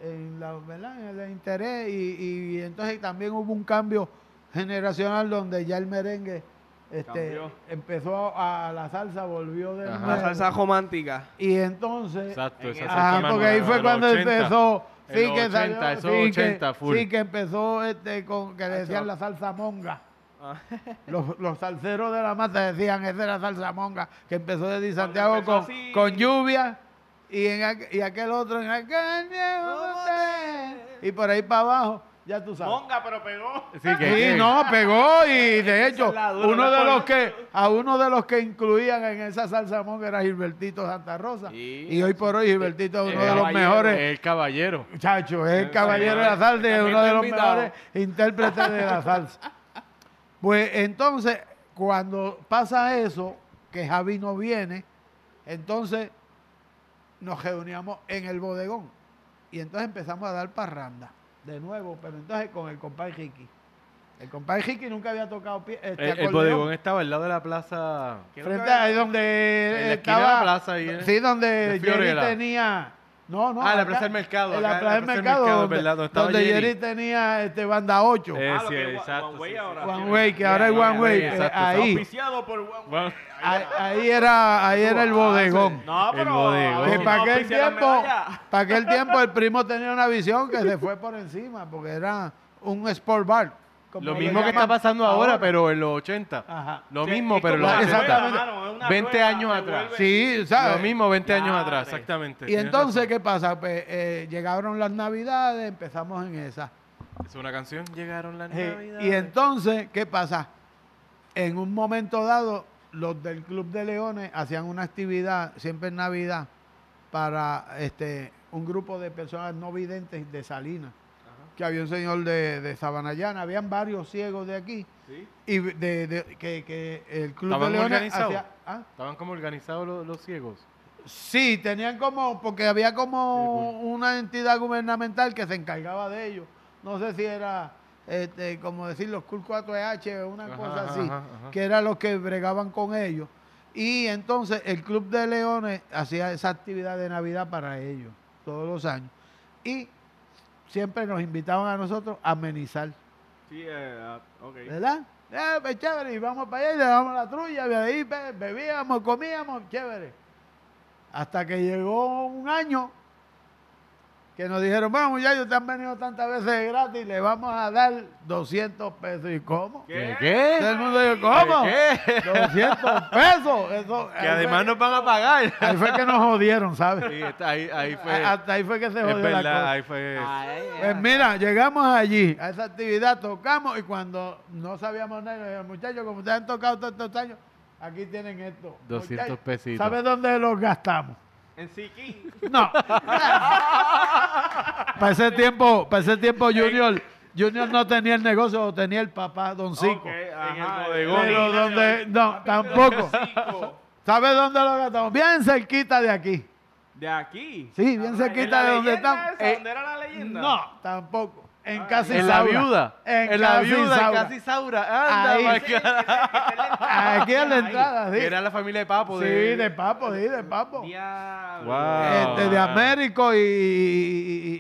en, la, ¿verdad? en el interés y, y entonces también hubo un cambio generacional donde ya el merengue este, empezó a, la salsa, volvió de. La salsa romántica. y entonces Exacto, esa Ajá, porque ahí fue cuando 80. empezó. Sí, que 80, salió. esos sí, 80 que, full. sí, que empezó este, con que le decían la salsa monga. Ah. *laughs* Los, los salseros de la mata decían, esa era salsa monga, que empezó desde Santiago empezó con, así- con lluvia y, en aqu- y aquel otro en aquel y por ahí para abajo, ya tú sabes. Monga, pero pegó. Sí, que- Sí, que- no, pegó y de hecho es dura, uno de los que a uno de los que incluían en esa salsa monga era Gilbertito Santa Rosa Sí, y hoy por hoy Gilbertito es uno de los mejores El caballero. Muchacho, es el caballero de la salsa y es uno de los mejores intérpretes de la salsa. Pues entonces, cuando pasa eso, que Javi no viene, entonces nos reuníamos en el bodegón. Y entonces empezamos a dar parranda, de nuevo, pero entonces con el compadre Ricky. El compadre Ricky nunca había tocado pie, este El, bodegón estaba al lado de la plaza. Frente a ahí donde En la esquina de estaba. la plaza ahí, ¿eh? Sí, donde De Jerry tenía. No, no. Ah, la acá, Plaza del Mercado, En la Plaza del Mercado, donde, ¿verdad? Donde donde Jerry. Jerry tenía este, banda 8. Eh, Ah, sí, que exacto, One Way ahora. One. Way, que ahora es One Way. eh, ahí, Auspiciado por One Way. Bueno, ahí, era, ahí era el bodegón. No, El pero. bodegón. a ver Que para aquel tiempo, para aquel tiempo el *laughs* primo tenía una visión que se fue por encima, porque era un sport bar. Como lo mismo que está pasando ahora, pero en los 80. Ajá. Lo Sí, mismo, pero en los como una 80. rueda, mano, es una 20 rueda, años atrás. Sí, ¿sabes? Lo mismo 20 años atrás, exactamente. Y entonces. ¿qué pasa? Pues eh, llegaron las navidades, empezamos en esa. Es una canción. Llegaron las navidades. Y entonces, ¿qué pasa? En un momento dado, los del Club de Leones hacían una actividad, siempre en Navidad, para este un grupo de personas no videntes de Salinas. Que había un señor de, de Sabanayana, habían varios ciegos de aquí. Sí. Y de, de- que, que el Club de ¿Estaban Leones hacía... ¿ah? Estaban como organizados los, los ciegos. Sí, tenían como, porque había como una entidad gubernamental que se encargaba de ellos. No sé si era, este, como decir, los CUL 4H o una Ajá, cosa así, ajá, ajá. que eran los que bregaban con ellos. Y entonces el Club de Leones hacía esa actividad de Navidad para ellos, todos los años. Y siempre nos invitaban a nosotros a amenizar. Sí, eh, ah, ok. ¿Verdad? Eh, pues chévere, y vamos para allá y le damos la trulla, y de ahí be- bebíamos, comíamos, chévere. Hasta que llegó un año que nos dijeron, bueno muchachos, te han venido tantas veces gratis, le vamos a dar 200 pesos. ¿Y cómo? ¿Qué? ¿Qué? Todo el mundo dijo, ¿cómo? ¿Qué? 200 pesos. Eso, Que además nos van a pagar. Ahí fue que nos jodieron, ¿sabes? Sí, está- ahí, ahí fue. Hasta ahí fue que se es jodió la verdad, cosa. ahí fue. Ay, Pues mira, llegamos allí a esa actividad, tocamos y cuando no sabíamos nada, nos dijeron, muchachos, como ustedes han tocado todos estos años, aquí tienen esto. 200 Muchachos, pesitos. ¿Sabes dónde los gastamos? En Siquín. No. para ese tiempo, para ese tiempo Junior, Junior no tenía el negocio, tenía el papá, Don Cico. Ok, ajá, bodegón. Pero donde, no, tampoco. ¿Sabes dónde lo gastamos? Bien cerquita de aquí. De aquí. Sí, bien ¿En cerquita de donde estamos. esa, Eh, ¿Dónde era la leyenda? No, tampoco. En Ah, Casi En la viuda. En, la Casi viuda, en Saura. casi Saura. Anda, Ahí. Sí. Aquí en la entrada, sí. Era la familia de Papo. Sí, de, de papo, sí, de papo. Diablo. Wow. Este, de Américo y... y-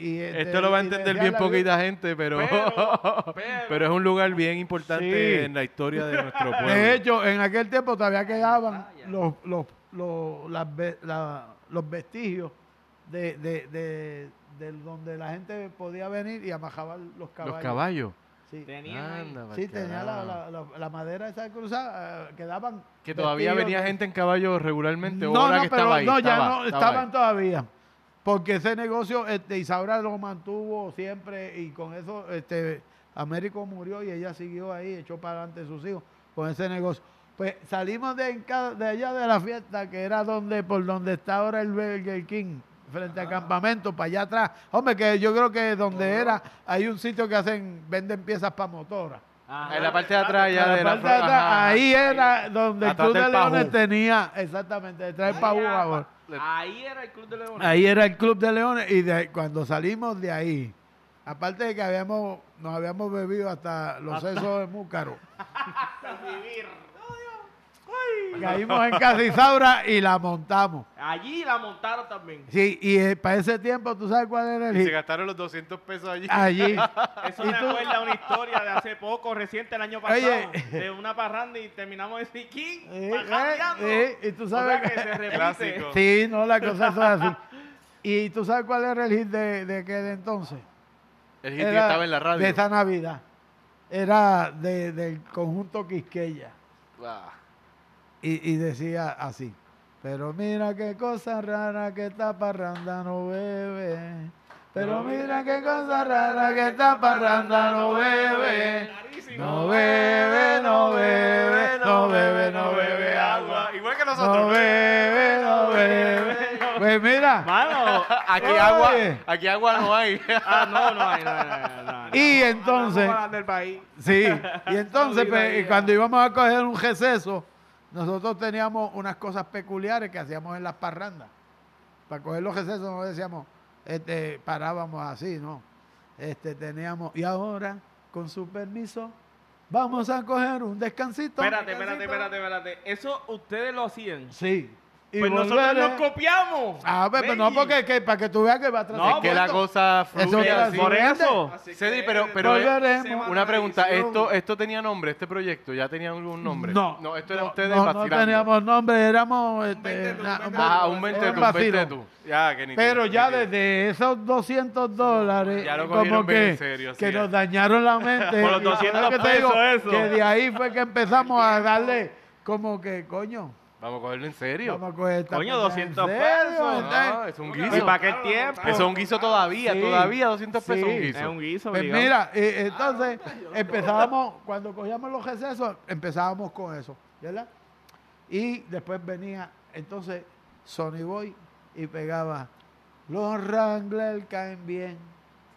y- y- este, Esto lo va a entender bien la poquita gente, pero, Pero, *laughs* pero, pero- es un lugar bien importante Sí. en la historia de nuestro pueblo. De hecho, en aquel tiempo todavía quedaban Ah, los, los, los, las la- los vestigios de, de, de, de donde la gente podía venir y amajaban los caballos. Los caballos. Sí. Anda, tenía la, carajo. la, la- la madera esa cruzada, eh, quedaban... Que todavía venía de- gente en caballo regularmente. No, ahora no, que pero estaba ahí. no, ya no, estaba estaban ahí. todavía. Porque ese negocio, este, Isaura lo mantuvo siempre y con eso, este, Américo murió y ella siguió ahí, echó para adelante sus hijos con ese negocio. Pues salimos de, de allá de la fiesta, que era donde, por donde está ahora el Burger King, frente al campamento, para allá atrás. Hombre, que yo creo que donde era, hay un sitio que hacen, venden piezas para motoras. Ajá. En la parte de atrás ya La de la parte de atrás, ajá. ahí era donde el Club de Leones tenía, exactamente, detrás del Pajú, ahora. Ahí era el Club de Leones. Ahí era el Club de Leones y de ahí- cuando salimos de ahí, aparte de que habíamos, nos habíamos bebido hasta los sesos de múcaro, *laughs* caímos en Casisaura y la montamos. Allí la montaron también. Sí, y eh, para ese tiempo, ¿tú sabes cuál era el Y se hit? gastaron los 200 pesos allí. Allí. *laughs* Eso ¿Y me tú? acuerda una historia de hace poco, reciente, el año pasado, Oye. de una parranda y terminamos en Siquín, Eh, parrandeando. eh, eh, y tú O sabes sea que se repite. Clásico. Sí, no, la cosa es así. ¿Y tú sabes cuál era el hit de, de aquel entonces? El hit que Era estaba en la radio. De esa Navidad. Era de- del conjunto Quisqueya. Ah. Y, y decía así. Pero mira qué cosa rara que esta parranda no bebe. Pero mira qué cosa rara que esta parranda no bebe. No bebe, no bebe, no bebe, no bebe agua. Igual que No nosotros. bebe, no bebe. Pues mira. Mano, Aquí Oye. agua, aquí agua no hay. *laughs* ah, no, no hay, no, no, no. Y entonces, sí, y *laughs* entonces pues, cuando íbamos a coger un receso, nosotros teníamos unas cosas peculiares que hacíamos en las parrandas. Para coger los recesos no decíamos, este, parábamos así, ¿no? Este, teníamos, y ahora, con su permiso, vamos a coger un descansito. Espérate, espérate, espérate, espérate. Eso ustedes lo hacían. Sí. Y Pues nosotros nos copiamos. Ah, pues, pues no, porque que, para que tú veas que va a tratar. No, Es que la cosa fluye así. por Por eso. Cedri, pero, pero eh, una pregunta. ¿esto, ¿esto tenía nombre, este proyecto? ¿Ya tenía algún nombre? No. No, esto era no, ustedes no, vacilando. no teníamos nombre, éramos... Este, Ah, un era 20 tú, un vacilo. 20 tú. Ya, que ni Pero ya desde esos 200 dólares, Ya lo como que, en serio, que nos dañaron la *laughs* mente. Por los Y ahora 200 que te digo, pesos eso. Que de ahí fue que empezamos a darle como que, coño, Vamos a cogerlo en serio. Vamos a coger esta Coño, pendeja en 200 serio, pesos. No, es un Y guiso. para aquel tiempo. Es un guiso todavía, Sí. todavía 200 pesos Sí. un guiso. Es un guiso, Pues obligado. mira, eh, entonces empezábamos, cuando cogíamos los recesos, empezábamos con eso, ¿verdad? Y después venía, entonces, Sony Boy y pegaba, los Wrangler caen bien,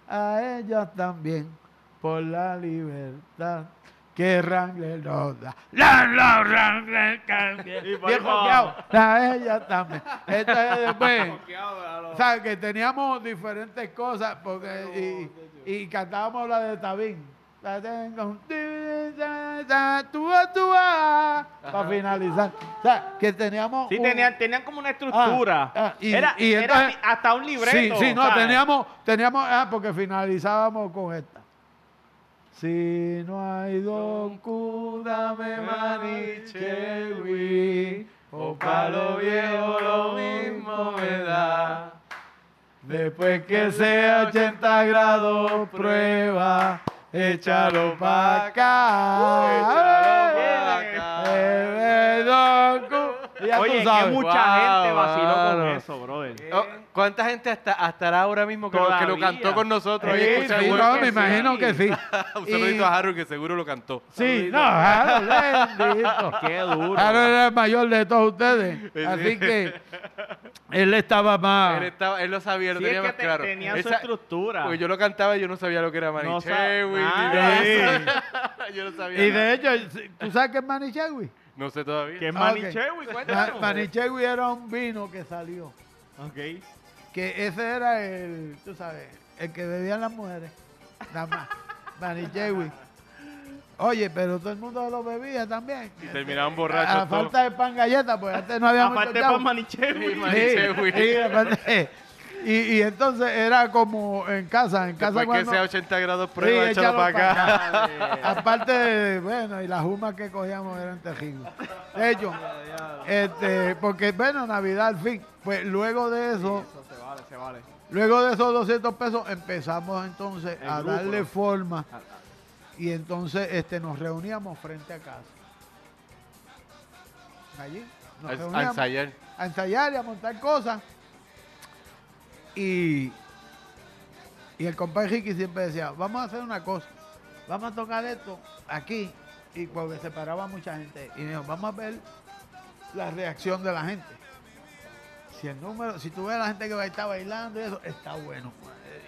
a ellos también, por la libertad que Wrangler nos da. La, los Wrangler caen bien, Y por ahí bien para copiado, abajo. a ellos también. Entonces después... *laughs* Coqueado, a lo- O sea, que teníamos diferentes cosas porque, y, y cantábamos la de Tabín. La tengo. Túa, túa, Para finalizar. O sea, que teníamos. Sí, un- tenían, tenían como una estructura. Ah, ah, y- era y era hasta un libreto. Sí, sí, no, ¿sabes? teníamos, teníamos, ah, porque finalizábamos con esta. Si no hay don Cúdame Manichewi, o palo viejo lo mismo me da. Después que sea 80 grados prueba, échalo pa' acá. Échalo pa' acá. Eh, eh, don tú Oye, que mucha Wow, gente vaciló con eso, brother. Oh, ¿Cuánta gente hasta, estará ahora mismo que lo, que lo cantó con nosotros? Sí, escucha no, seguro me imagino que sí. *laughs* Un Y- saludito a Harold que seguro lo cantó. Sí, no, Harold, bendito. *laughs* Qué duro. Harold era el mayor de todos ustedes. Sí. Así que él estaba más. Él, estaba, él lo sabía, lo Sí, es tenía que más te- claro. tenían su Esa- estructura. Porque yo lo cantaba y yo no sabía lo que era No Manichewi. de eso. *laughs* yo no sabía Y nada. de hecho, ¿tú sabes qué es Manichewi? No sé todavía. ¿Qué es Ah. Manichewi? Ma- Cuéntanos. Manichewi era un vino que salió. Ok. Que ese era el, tú sabes, el que bebían las mujeres. Nada más. *laughs* Manichewi. Oye, pero todo el mundo lo bebía también. Y terminaban A borrachos todos. falta de pan galleta, pues antes no había mucho Aparte por Manichewi. Sí, Manichewi. Sí, sí, aparte- y, y entonces era como en casa, en casa Después que cuando... sea 80 grados prueba, Sí, échalo échalo para pa' acá. Aparte, de, bueno, y las humas que cogíamos eran terribles. De hecho, este, porque bueno, Navidad al fin. Pues luego de eso, vale, se vale. luego de esos 200 pesos, empezamos entonces El a grupo, darle ¿no? forma. Y entonces este, nos reuníamos frente a casa. Allí. Nos A, ensayar. a ensayar y a montar cosas. Y, y el compadre Ricky siempre decía, vamos a hacer una cosa, vamos a tocar esto aquí, y porque se paraba mucha gente. Y me dijo, vamos a ver la reacción de la gente. Si el número, si tú ves a la gente que va a estar bailando y eso, está bueno.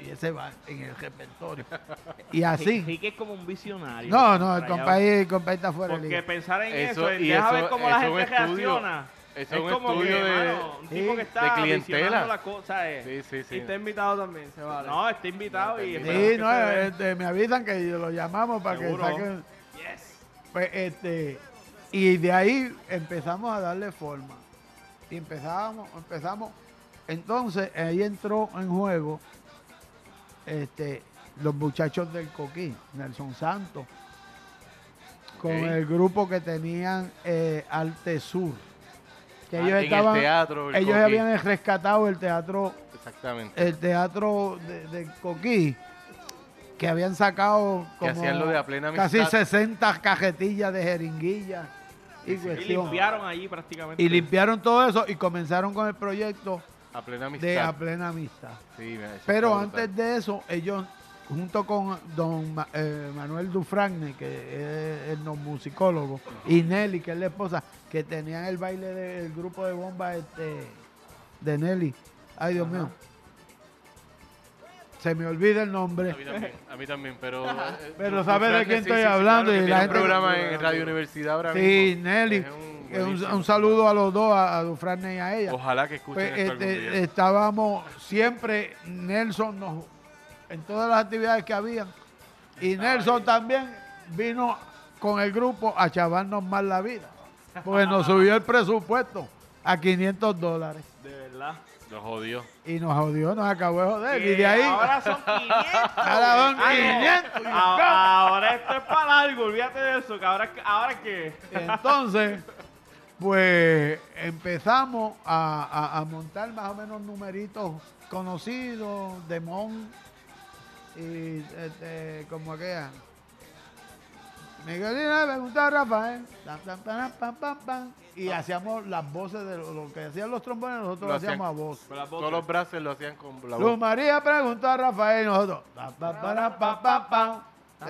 Y ese va en el repertorio. *laughs* Y así. Ricky es como un visionario. No, no, el compadre está fuera de Porque liga. pensar en Eso- eso, y deja eso- ver cómo la gente estudio. reacciona. Eso es un como estudio que, de- mano, un tipo que está de clientela. visionando la cosa. eh. Sí, sí, sí. Y está invitado también, se vale. No, está invitado y Sí, que no, este, me avisan que lo llamamos para Seguro. que saquen. Yes. Pues, este, y de ahí empezamos a darle forma. Y empezábamos, empezamos. Entonces, ahí entró en juego este, los muchachos del Coquí, Nelson Santos, con el grupo que tenían eh, Arte Sur. Que Ah, ellos estaban, el teatro. el ellos Coquí. habían rescatado el teatro Exactamente. el teatro de, de Coquí, que habían sacado Que como hacían lo de A Plena casi Amistad. 60 cajetillas de jeringuillas y, limpiaron allí prácticamente. Y limpiaron todo eso y comenzaron con el proyecto a plena amistad. de A Plena Amistad. Sí, Pero antes de eso, ellos, junto con don eh, Manuel Dufragne, que es el no musicólogo, y Nelly, que es la esposa, que tenían el baile del grupo de bomba este, de Nelly. Ay, Dios mío. Se me olvida el nombre. A mí también, a mí también, pero... eh, Pero Dufran sabes de quién sí, estoy sí, hablando y la gente- programa en Radio Universidad ahora Sí, mismo. Nelly. Un Eh, Un, buenísimo. un saludo a los dos, a, a Dufrane y a ella. Ojalá que escuchen Pues, esto algún este, día. estábamos siempre, Nelson nos, en todas las actividades que había, y Nelson también vino con el grupo a chavarnos más la vida, porque nos subió el presupuesto a 500 dólares De verdad. Lo jodió. y nos jodió, nos acabó de joder. Y de ahí, Ahora son 500. *laughs* Ahora son Ah, no. 500, y A- Ahora esto es para largo, olvídate de eso. Que ahora, ahora qué. entonces, pues empezamos a, a- a montar más o menos numeritos conocidos de Mon y este, como aquella. Miguelina le preguntó a Rafael. Tam, Y hacíamos las voces de lo, lo que hacían los trombones, nosotros lo, hacíamos a voz. Con las Todos voces. los brazos lo hacían con la Luz voz. María preguntó a Rafael y nosotros. pa, pa, para, pa, pa, pa. Pa,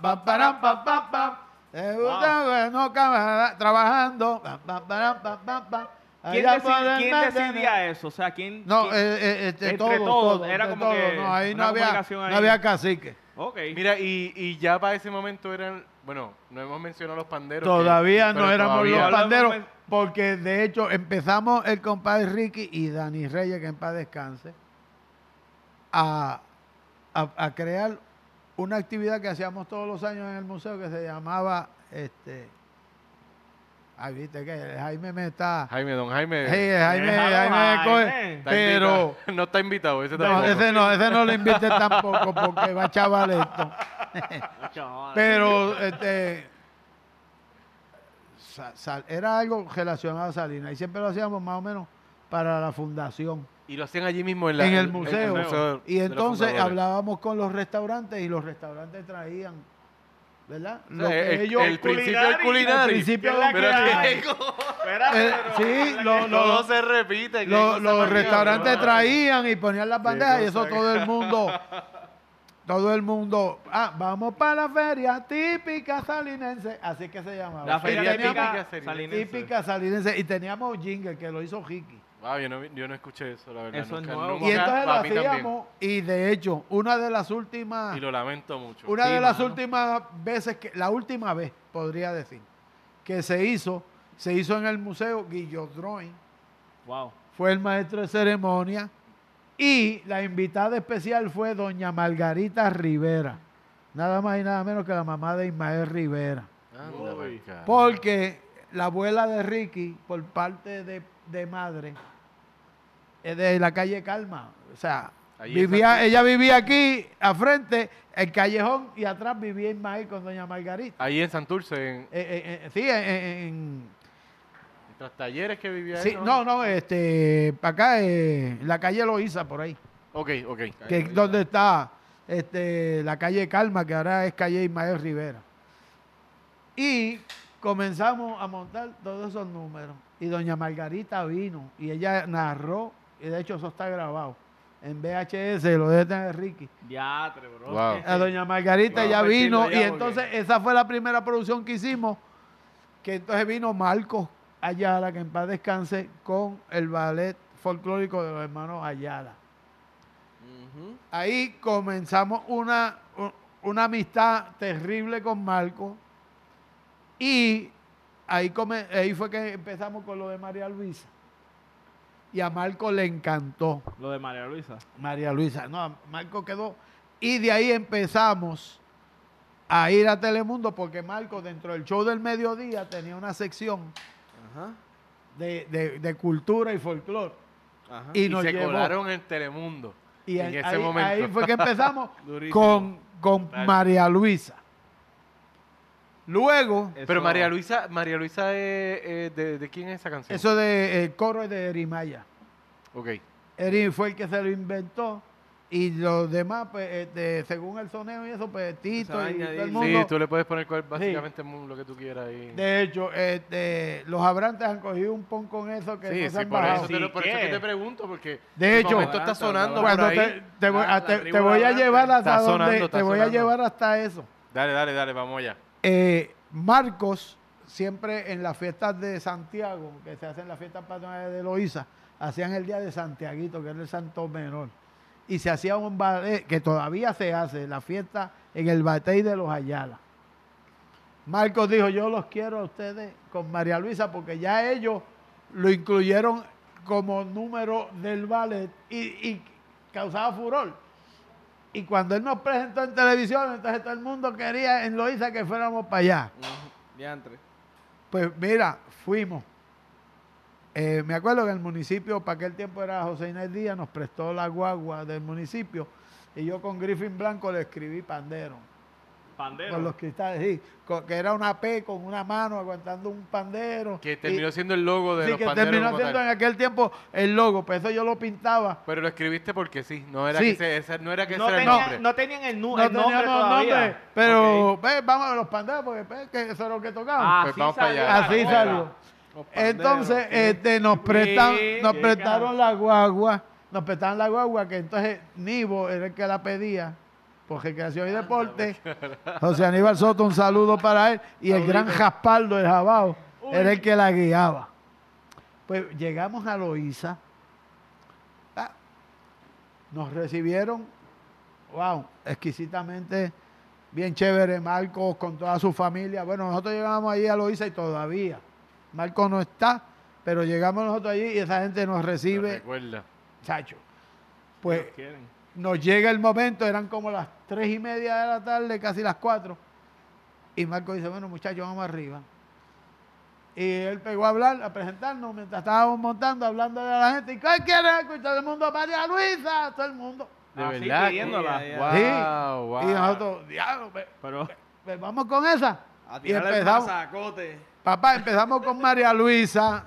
pa, para, pa, pa, pa. Te gusta bueno, camarada, trabajando. Pa, pa, para, pa, pa, pa. ¿Quién, Allá deci- por el quién decidía eso? O sea, ¿quién? No, quién- eh, eh, este, Entre todo, todos, todo, era entre como que todo. No, ahí no había, comunicación no ahí. había cacique. Ok. Mira, y, y ya para ese momento eran, bueno, no hemos mencionado los panderos. que- Todavía no éramos todavía- los panderos, porque de hecho empezamos el compadre Ricky y Dani Reyes, que en paz descanse, a, a- a crear una actividad que hacíamos todos los años en el museo que se llamaba, este, ay, viste que Jaime me está, Jaime, don Jaime. Hey, Jaime, Jaime me Jaime. coge, está pero invitado. *laughs* no está invitado, ese no, tampoco. ese no, ese no lo invité tampoco porque va chaval esto. Pero este sal- era algo relacionado a Salinas y siempre lo hacíamos más o menos para la fundación Y lo hacían allí mismo en, la, en el museo. museo y entonces hablábamos con los restaurantes y los restaurantes traían, ¿verdad? O Lo sea, que el, ellos- el principio del Culinari. culinario. El principio ¿Qué es la del que culinario. *laughs* Eh, sí, lo- lo- Todo se repite. Lo- los restaurantes traían y ponían las bandejas y eso todo el mundo, *laughs* todo el mundo, ah, vamos para la feria típica salinense, así que se llamaba. La feria típica Salinense. salinense. típica salinense y teníamos jingle que lo hizo Ricky. Wow, yo no, yo no escuché eso, la verdad. Eso es nunca, nuevo. nunca. Y entonces lo hacíamos y de hecho, una de las últimas Y lo lamento mucho. una Sí, de las mano. últimas veces que la última vez podría decir que se hizo, se hizo en el museo Guillot Drawing. Wow. fue el maestro de ceremonia y la invitada especial fue doña Margarita Rivera. Nada más y nada menos que la mamá de Ismael Rivera. Anda. Porque la abuela de Ricky, por parte de, de madre, es de la calle Calma. O sea, Ahí vivía, ella vivía aquí, a frente, el callejón, y atrás vivía Ismael con doña Margarita. Ahí en Santurce, en, Eh, eh, eh, sí, en- en, talleres que vivía sí, no, no, este, para acá, eh, la calle Loíza, por ahí. Ok, ok. que es donde está este, la calle Calma, que ahora es calle Ismael Rivera. Y comenzamos a montar todos esos números. Y doña Margarita vino y ella narró, y de hecho eso está grabado. En VHS lo debe tener Ricky. Diatre, bro. Wow. A doña Margarita Wow. ya vino Repetirlo y ya, entonces esa fue la primera producción que hicimos, que entonces vino Marcos Ayala, que en paz descanse, con el ballet folclórico de los hermanos Ayala. Ahí comenzamos una, una amistad terrible con Marco y ahí, come- ahí fue que empezamos con lo de María Luisa. Y a Marco le encantó Lo de María Luisa. María Luisa. No, a Marco quedó. Y de ahí empezamos a ir a Telemundo porque Marco dentro del show del mediodía tenía una sección Ajá. de, de- de cultura y folclore. Ajá. Y, se llevó. colaron en Telemundo. Y en ahí, ese momento. ahí fue que empezamos *laughs* con, con. María Luisa. Luego, Eso- Pero María Luisa, María Luisa es, es de, ¿de quién es esa canción? eso de el coro es de Erimaya. Ok. Eri fue el que se lo inventó. Y los demás, pues, este, según el soneo y eso, pues Tito y todo el mundo. Sí, tú le puedes poner cual- básicamente mu- lo que tú quieras ahí. De hecho, este, los abrantes han cogido un pon con eso que sí, no se sí, han por bajado. eso, te, lo- por eso ¿qué? que te pregunto, porque De hecho, momento está sonando por Cuando ahí. te, te voy, La- a- te- la te tribu voy a abrante. llevar hasta Está donde, sonando, está te voy a sonando. llevar hasta eso. Dale, dale, dale, vamos allá. Eh, Marcos, siempre en las fiestas de Santiago, que se hacen las fiestas patronales de Loíza, hacían el día de Santiaguito, que era el Santo Menor. Y se hacía un ballet, que todavía se hace, la fiesta en el batey de los Ayala. Marcos dijo, yo los quiero a ustedes con María Luisa, porque ya ellos lo incluyeron como número del ballet y, y causaba furor. Y cuando él nos presentó en televisión, entonces todo el mundo quería en Loíza que fuéramos para allá. Diantre. Pues mira, fuimos. Eh, me acuerdo que el municipio, para aquel tiempo era José Inés Díaz, nos prestó la guagua del municipio y yo con Griffin Blanco le escribí pandero. Pandero. Con los cristales, sí. con- que era una P con una mano aguantando un pandero. Que y- terminó siendo el logo de sí, los que panderos terminó siendo tal. en aquel tiempo el logo. Pues eso yo lo pintaba. Pero lo escribiste porque sí, no era Sí. que, se- ese, no era que no, ese era el nombre. no tenían el, nu- No el nombre teníamos todavía. nombre, pero Ok. ve, vamos a los panderos porque ve, que eso es lo que tocaba. Pues Así para salió allá. Así Entonces, sí. este, nos, prestan, Sí, nos prestaron la guagua, nos prestaron la guagua, que entonces Nivo era el que la pedía, por recreación y deporte. José Aníbal Soto, un saludo para él. Y el gran Jaspaldo, el Jabao, era el que la guiaba. Pues llegamos a Loíza. Ah, nos recibieron, wow, exquisitamente, bien chévere, Marcos con toda su familia. Bueno, nosotros llegamos allí a Loíza y todavía. Marcos no está, pero llegamos nosotros allí y esa gente nos recibe, recuerda. chacho. Pues. Nos llega el momento, eran como las tres y media de la tarde, casi las cuatro. Y Marco dice, bueno muchachos, vamos arriba. Y él pegó a hablar, a presentarnos, mientras estábamos montando, hablando a la gente. ¿Y qué quiere escuchar? Todo el mundo, María Luisa, todo el mundo. De Así verdad. pidiéndola. Sí, Wow, Sí. wow. Y nosotros, diablo, Pero pues vamos con esa. A Y empezamos, papá, empezamos con María Luisa.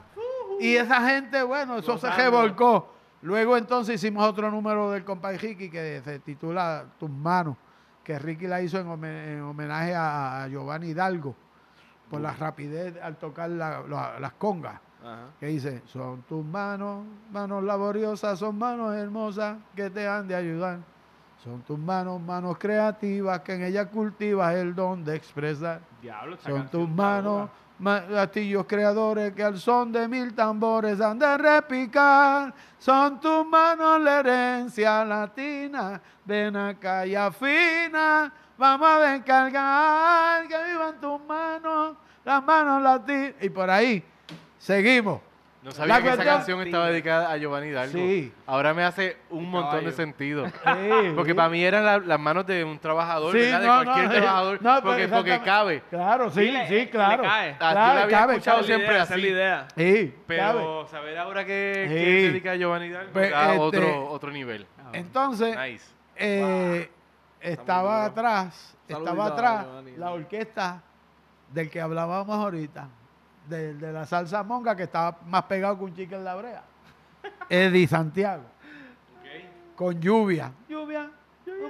Y esa gente, bueno, eso se revolcó. Luego entonces hicimos otro número del compadre Ricky que se titula Tus manos, que Ricky la hizo en, homen- en homenaje a, Giovanni Hidalgo por la rapidez al tocar la- la- las congas. Ajá. Que dice, son tus manos, manos laboriosas, son manos hermosas que te han de ayudar. Son tus manos, manos creativas, que en ellas cultivas el don de expresar. diablo, Son tus manos, dura. ma- gatillos creadores que al son de mil tambores han de repicar. Son tus manos la herencia latina, ven acá y afina. Vamos a descargar, que vivan tus manos, las manos latinas. Y por ahí, seguimos. No sabía La que esa canción estaba dedicada a Giovanni Hidalgo. Sí. Ahora me hace un montón de sentido. Sí, Porque para mí eran la- las manos de un trabajador, Sí, ¿verdad? De no, cualquier trabajador. No, pero porque, porque cabe. Claro, sí, Sí, le- sí, le claro. cae. Ah, yo Claro, la había cabe, escuchado cabe. siempre la así. idea. Sí, Pero cabe. saber ahora que, Sí. que dedica a Giovanni Hidalgo Pues, da este, otro, otro nivel. Entonces, Nice. eh, estaba atrás, Saludito estaba atrás Giovanni. la orquesta del que hablábamos ahorita, de, de la salsa monga que estaba más pegado que un chicle en la brea. Eddie Santiago. Con lluvia. Lluvia.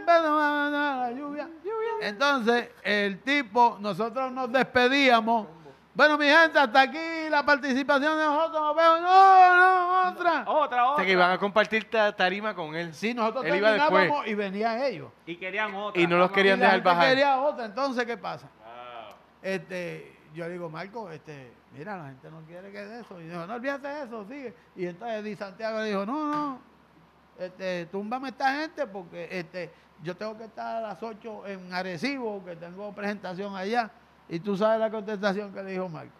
La lluvia. Entonces, el tipo, nosotros nos despedíamos. Bueno, mi gente, hasta aquí la participación de nosotros. Nos vemos. No, no, otra. Otra, O otra. sea, que iban a compartir ta- tarima con él. Sí, nosotros Él iba terminábamos después. y venían ellos. Y querían otra. Y no los querían Y dejar bajar. quería otra. Entonces, ¿qué pasa? Este, yo le digo, Marco, este, mira, la gente no quiere que de eso. Y dijo, no olvídate de eso, sigue. Y entonces Di Santiago le dijo, no, no, este, túmbame esta gente porque este, yo tengo que estar a las 8 en Arecibo, que tengo presentación allá. Y tú sabes la contestación que le dijo Marco.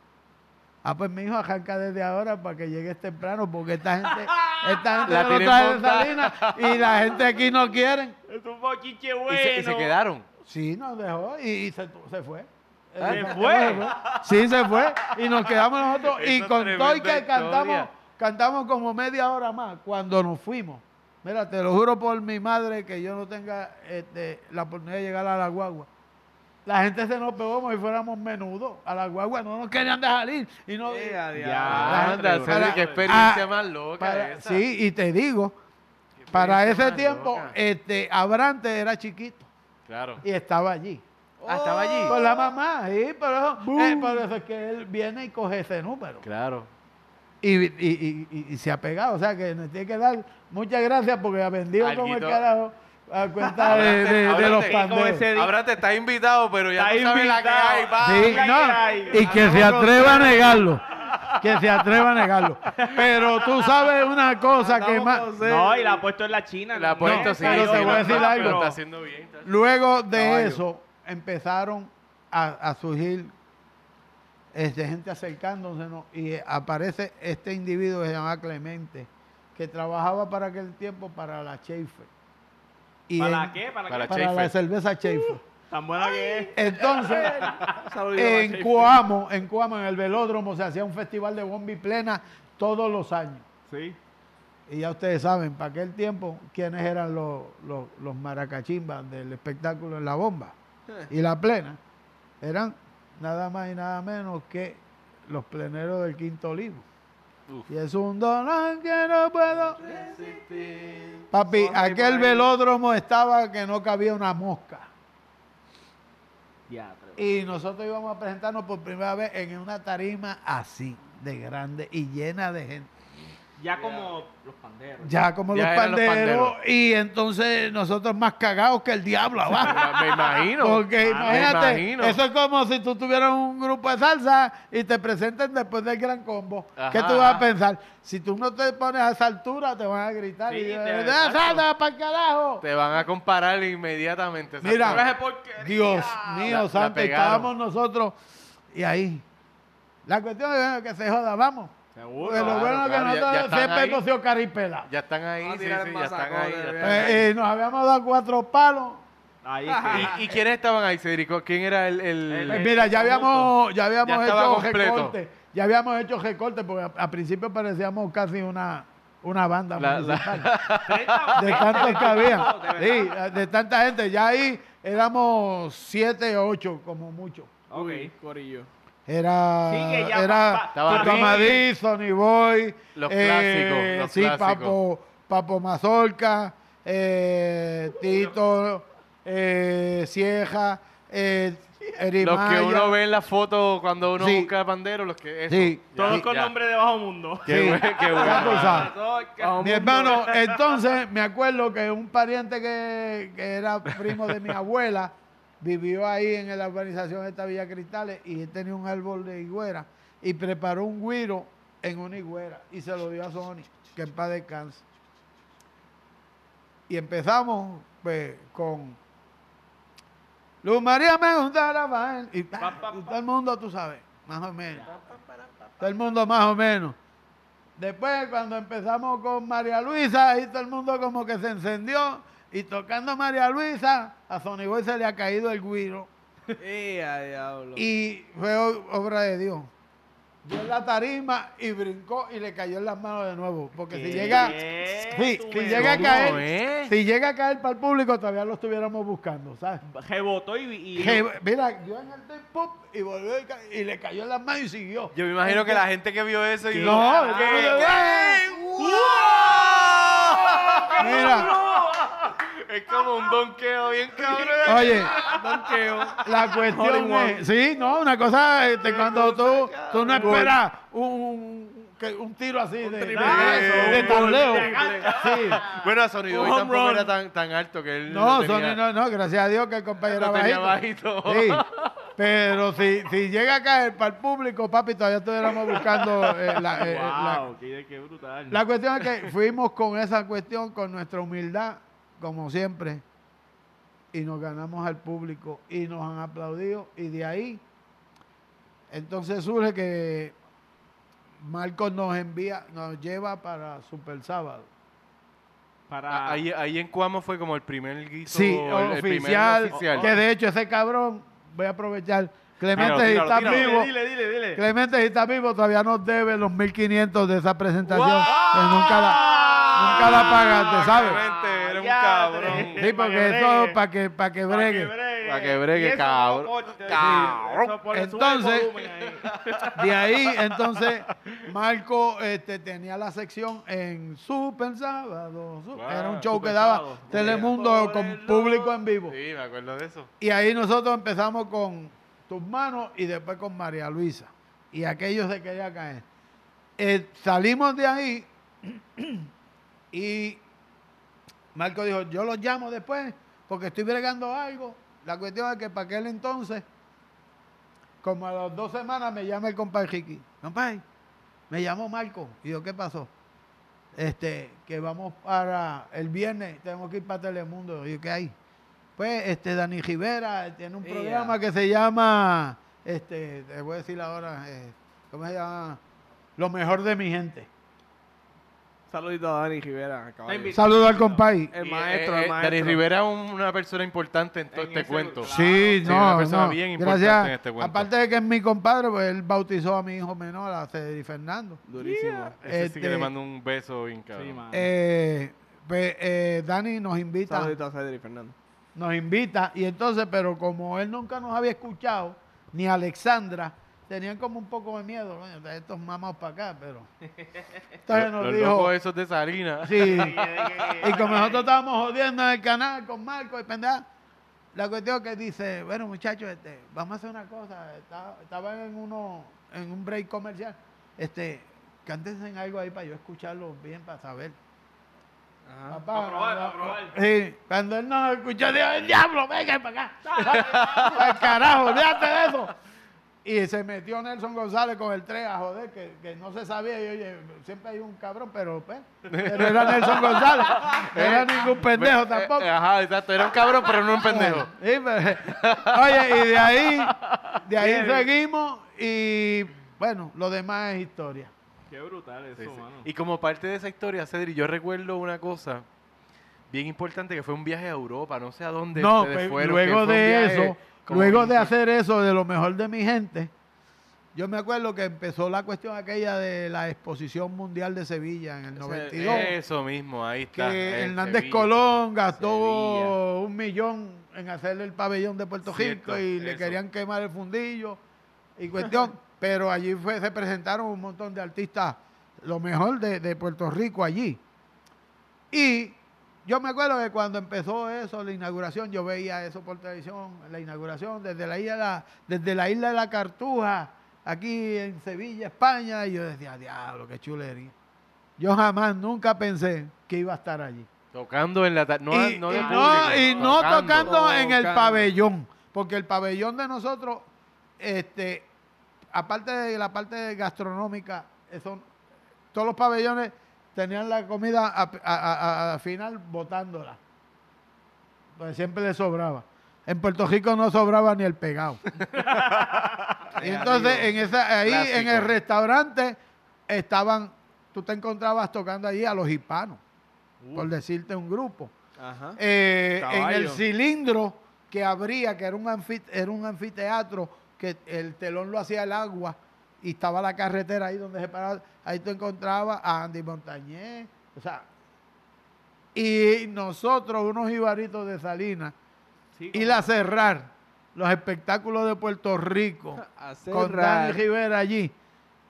Ah, pues mi hijo arranca desde ahora para que llegues temprano, porque esta gente, *laughs* esta gente La no trae de. Salinas y la gente aquí no quieren. Es un bochinche Y bueno. se, y se quedaron. Sí, nos dejó y, y se, se fue. ¿Se Eh, fue? Sí, se fue. Y nos quedamos nosotros. y con todo y que cantamos, historia. cantamos como media hora más cuando nos fuimos. Mira, te lo juro por mi madre que yo no tenga este, la oportunidad de llegar a la guagua. La gente se nos pegó como si fuéramos menudos. A la guagua no nos querían dejar ir. Y no, a Ya, anda, para- qué experiencia ah, más loca para- esa. sí, y te digo, para ese tiempo, loca. este, Abrante era chiquito Claro. y estaba allí. Ah, estaba allí. Con la mamá, sí, por eso, eh, por eso es que él viene y coge ese número. Claro. Y, y, y, y- y se ha pegado. O sea que nos tiene que dar muchas gracias porque ha vendido como el carajo a cuenta de, Ábrate, de- de ábrate. los ese- Ahora te está invitado, pero ya Está no sabes la que invitado. hay. pa. Sí, Venga, no, que hay. y que se atreva a negarlo. Que se atreva a negarlo. Pero tú sabes una cosa que más. No, y la ha puesto en la China. La ha puesto, no, sí. pero sí, te voy a no, decir no, algo. pero Está haciendo bien. está- Luego de Caballo. eso empezaron a, a surgir este, gente acercándose y aparece este individuo que se llama Clemente, que trabajaba para aquel tiempo para la Schaefer. Y ¿Para él- qué? ¿Para, Para qué? Para la cerveza Schaefer. Tan buena que es. Entonces, *laughs* en. Coamo, en Coamo, en el velódromo, se hacía un festival de bomba y plena todos los años. Sí. Y ya ustedes saben, para aquel tiempo, quiénes eran los, los, los maracachimbas del espectáculo en la bomba. Y la plena eran nada más y nada menos que los pleneros del Quinto Olivo. Uf. Y es un dolor que no puedo Papi, aquel velódromo estaba que no cabía una mosca. Y nosotros íbamos a presentarnos por primera vez en una tarima así, de grande y llena de gente. Ya como los panderos. Ya como Ya los panderos. y entonces nosotros más cagados que el diablo abajo. Me imagino. Porque Ah, me imagínate, imagino. eso es como si tú tuvieras un grupo de salsa y te presenten después del gran combo. ¿Qué Ajá, tú vas a pensar? Si tú no te pones a esa altura, te van a gritar Sí, y te- "¡Eh, exacto. salsa para el carajo! Te van a comparar inmediatamente. Mira. Dios mío, La- santo, estábamos nosotros y ahí. La cuestión es que se joda, vamos. Seguro. Claro, bueno es que claro, siempre ahí. hemos sido caripela. Ya están ahí, Vamos a sí, sí, ya están ahí. ya están ahí. Eh, eh, nos habíamos dado cuatro palos. Ahí es que- ¿Y, y quiénes estaban ahí, Cedrico? ¿Quién era el...? el- El- Pues mira, ya habíamos, ya habíamos Ya hecho completo. recorte. Ya habíamos hecho recorte porque a, a principio parecíamos casi una, una banda La- la- municipal. 30, *laughs* de tantos que había. *laughs* Sí, de tanta gente. Ya ahí éramos siete o ocho, como mucho. Ok. Corillo. Era, ya era pa- pa- Estaba Tito Ricky. Amadí, Sonny Boy, Los eh, clásicos, los sí, clásicos. Papo, Papo Mazorca, eh, Tito, eh, Cieja, eh, Los que uno ve en la foto cuando uno Sí. busca pandero, los que... eso. Sí. Ya, Todos con ya. nombre de bajo mundo. Qué Sí. bueno, qué bueno. Mi hermano, entonces me acuerdo que un pariente que, que era primo de mi abuela vivió ahí en la urbanización de esta Villa Cristales y él tenía un árbol de higuera y preparó un guiro en una higuera y se lo dio a Sony, que en paz descanse. Y empezamos pues, con Luz María me gustara bailar", y, y todo el mundo, tú sabes, más o menos. Todo el mundo más o menos. Después, cuando empezamos con María Luisa, ahí todo el mundo como que se encendió. Y tocando María Luisa, a Sonny Boy se le ha caído el guiro. ¡Eh, a diablo! Y fue obra de Dios. Dio en la tarima y brincó y le cayó en las manos de nuevo. Porque si ¿Qué? llega, sí, si llega a ¿Cómo caer, si llega a caer para el público, todavía lo estuviéramos buscando, ¿sabes? Rebotó y... y- mira, dio en el tempo y volvió y, le cayó en las manos y siguió. Yo me imagino que la gente que vio eso y... No, ¿Qué? ¿qué? Mira, Es como un donqueo bien cabrón. oye, Donqueo. la cuestión es, sí, no, una cosa, este, cuando tú, tú no esperas un, un tiro así de, de, de- de un tableo. gol. Sí. Bueno, Sony home tampoco run. era tan, tan alto que él No, lo tenía, Sony, no, no, gracias a Dios que el compañero lo era bajito. bajito. Sí, *laughs* pero si, si llega a caer para el público, papi, todavía estuviéramos buscando eh, la, eh, la- qué, qué brutal. La cuestión es que fuimos con esa cuestión, con nuestra humildad, como siempre, y nos ganamos al público y nos han aplaudido. Y de ahí, entonces surge que Marcos nos envía, nos lleva para Super Sábado. Para... Ah, Ahí, ahí en Cuamo fue como el primer guiso, Sí, el, el primer oficial. que de hecho ese cabrón, voy a aprovechar, Clemente, si estás vivo, Dile, dile, dile. Clemente, si estás vivo, todavía nos debe los 1500 de esa presentación. que nunca la, nunca la pagaste, ¿sabes? Clemente, eres un cabrón. Sí, porque que eso para que, para que bregue. Que bregue, Y eso cabrón. Cabrón. Entonces- volumen ahí. De ahí, entonces, *laughs* Marco este, tenía la sección en Super Sábado. Wow, Era un show que daba Sábado. Telemundo con el público en vivo. Sí, me acuerdo de eso. Y ahí nosotros empezamos con tus manos y después con María Luisa. Y aquello se quería caer. Eh, salimos de ahí *clears throat* y Marco dijo, yo los llamo después porque estoy bregando algo. La cuestión es que para aquel entonces, como a las dos semanas, me llama el compadre Ricky. Compadre, me llamó Marco. Y yo, ¿qué pasó? Este, que vamos para el viernes, tenemos que ir para Telemundo. Y yo, ¿qué hay? Pues este Dani Rivera tiene un programa que se llama, este, te voy a decir ahora, eh, ¿cómo se llama? Lo mejor de mi gente. Saludito a Dani Rivera. caballo. Saludo al compay. El Y, maestro, eh, el eh, maestro. Dani Rivera es un- una persona importante en todo En este ese- cuento. claro. Sí, Sí, no, una persona no. bien importante Gracias. en este cuento. Aparte de que es mi compadre, pues él bautizó a mi hijo menor, a Cedric Fernando. Durísimo. Ese sí que este- le mando un beso bien cabrón. Sí. Eh, pues, eh, Dani nos invita. Saludito a Cedric Fernando. nos invita y entonces, pero como él nunca nos había escuchado, ni Alexandra, tenían como un poco de miedo, coño, de estos mamados para acá, pero... *laughs* Entonces nos Los dijo, locos esos de Salinas. sí, *laughs* y como nosotros estábamos jodiendo en el canal con Marco y pendeja, la cuestión que dice, bueno muchachos, este, vamos a hacer una cosa, está- estaban en uno, en un break comercial, este, cántense en algo ahí para yo escucharlo bien, para saber. Papá, Pa' probar, pa' probar. Sí, cuando él nos escuchó, dijo, el diablo, venga para acá. *laughs* Al carajo, olvídate de eso. Y se metió Nelson González con el 3 a joder, que, que no se sabía. Y oye, siempre hay un cabrón, pero, pues, pero era Nelson González. *laughs* Era ningún pendejo tampoco. eh, ajá, exacto. Era un cabrón, pero no un pendejo. Sí, pero- oye, y de ahí, de ahí seguimos y bueno, lo demás es historia. Qué brutal eso, Sí, sí. mano. Y como parte de esa historia, Cedri, yo recuerdo una cosa bien importante que fue un viaje a Europa, no sé a dónde No, pues, fueron, que luego de viaje eso, como luego de hacer eso de lo mejor de mi gente, yo me acuerdo que empezó la cuestión aquella de la exposición mundial de Sevilla en el 92. Eso mismo, ahí está. que en Hernández Sevilla. Colón gastó Sevilla. un millón en hacerle el pabellón de Puerto Rico y le querían quemar el fundillo y cuestión. *laughs* pero allí fue, se presentaron un montón de artistas, lo mejor de, de Puerto Rico allí. Y yo me acuerdo que cuando empezó eso, la inauguración, yo veía eso por televisión, la inauguración desde la isla, desde la isla de la Cartuja, aquí en Sevilla, España, y yo decía, diablo, qué chulería. Yo jamás, nunca pensé que iba a estar allí. Tocando en la... No, y, no de y público, no, y no tocando, en el pabellón, porque el pabellón de nosotros, este, aparte de la parte gastronómica, eso, todos los pabellones tenían la comida a- a- a- a- al final botándola. Pues siempre le sobraba. En Puerto Rico no sobraba ni el pegado. *laughs* y entonces en esa, ahí en el restaurante estaban, tú te encontrabas tocando allí a los hispanos, por decirte un grupo. Ajá. Eh, en el cilindro que abría, que era un, anfit- era un anfiteatro, que el telón lo hacía el agua y estaba la carretera ahí donde se paraba, ahí tú encontrabas a Andy Montañez, o sea, y nosotros, unos ibaritos de Salinas, Sí, ir a cerrar los espectáculos de Puerto Rico *laughs* con Dani. Rivera allí.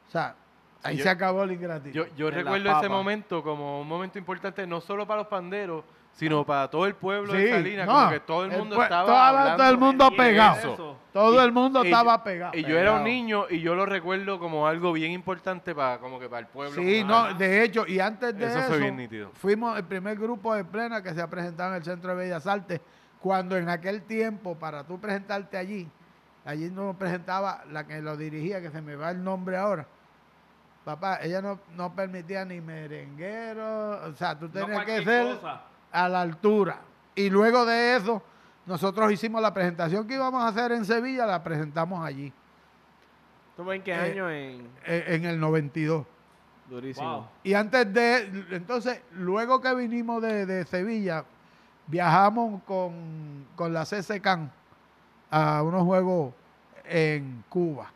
O sea, ahí yo- se acabó el ingratitud. Yo, yo recuerdo ese momento como un momento importante, no solo para los panderos, sino para todo el pueblo Sí, de Salinas, no, como que todo el mundo pue- estaba toda- hablando todo el mundo pegado. eso. Todo Y- el mundo y estaba yo- pegado. Y yo era un niño y yo lo recuerdo como algo bien importante para como que para el pueblo. Sí, no, de hecho, y antes de Eso eso, fue bien nítido. fuimos el primer grupo de plena que se ha presentado en el Centro de Bellas Artes, cuando en aquel tiempo, para tú presentarte allí, allí nos presentaba la que lo dirigía, que se me va el nombre ahora. Papá, ella no, no permitía ni merenguero, o sea, tú No tenías que ser cosa. A la altura. Y luego de eso, nosotros hicimos la presentación que íbamos a hacer en Sevilla, la presentamos allí, ¿Tú en qué Eh, año? En... eh, en el 92. Durísimo. Wow. Y antes de, entonces, luego que vinimos de, de Sevilla, viajamos con, con la CCCAN a unos juegos en Cuba,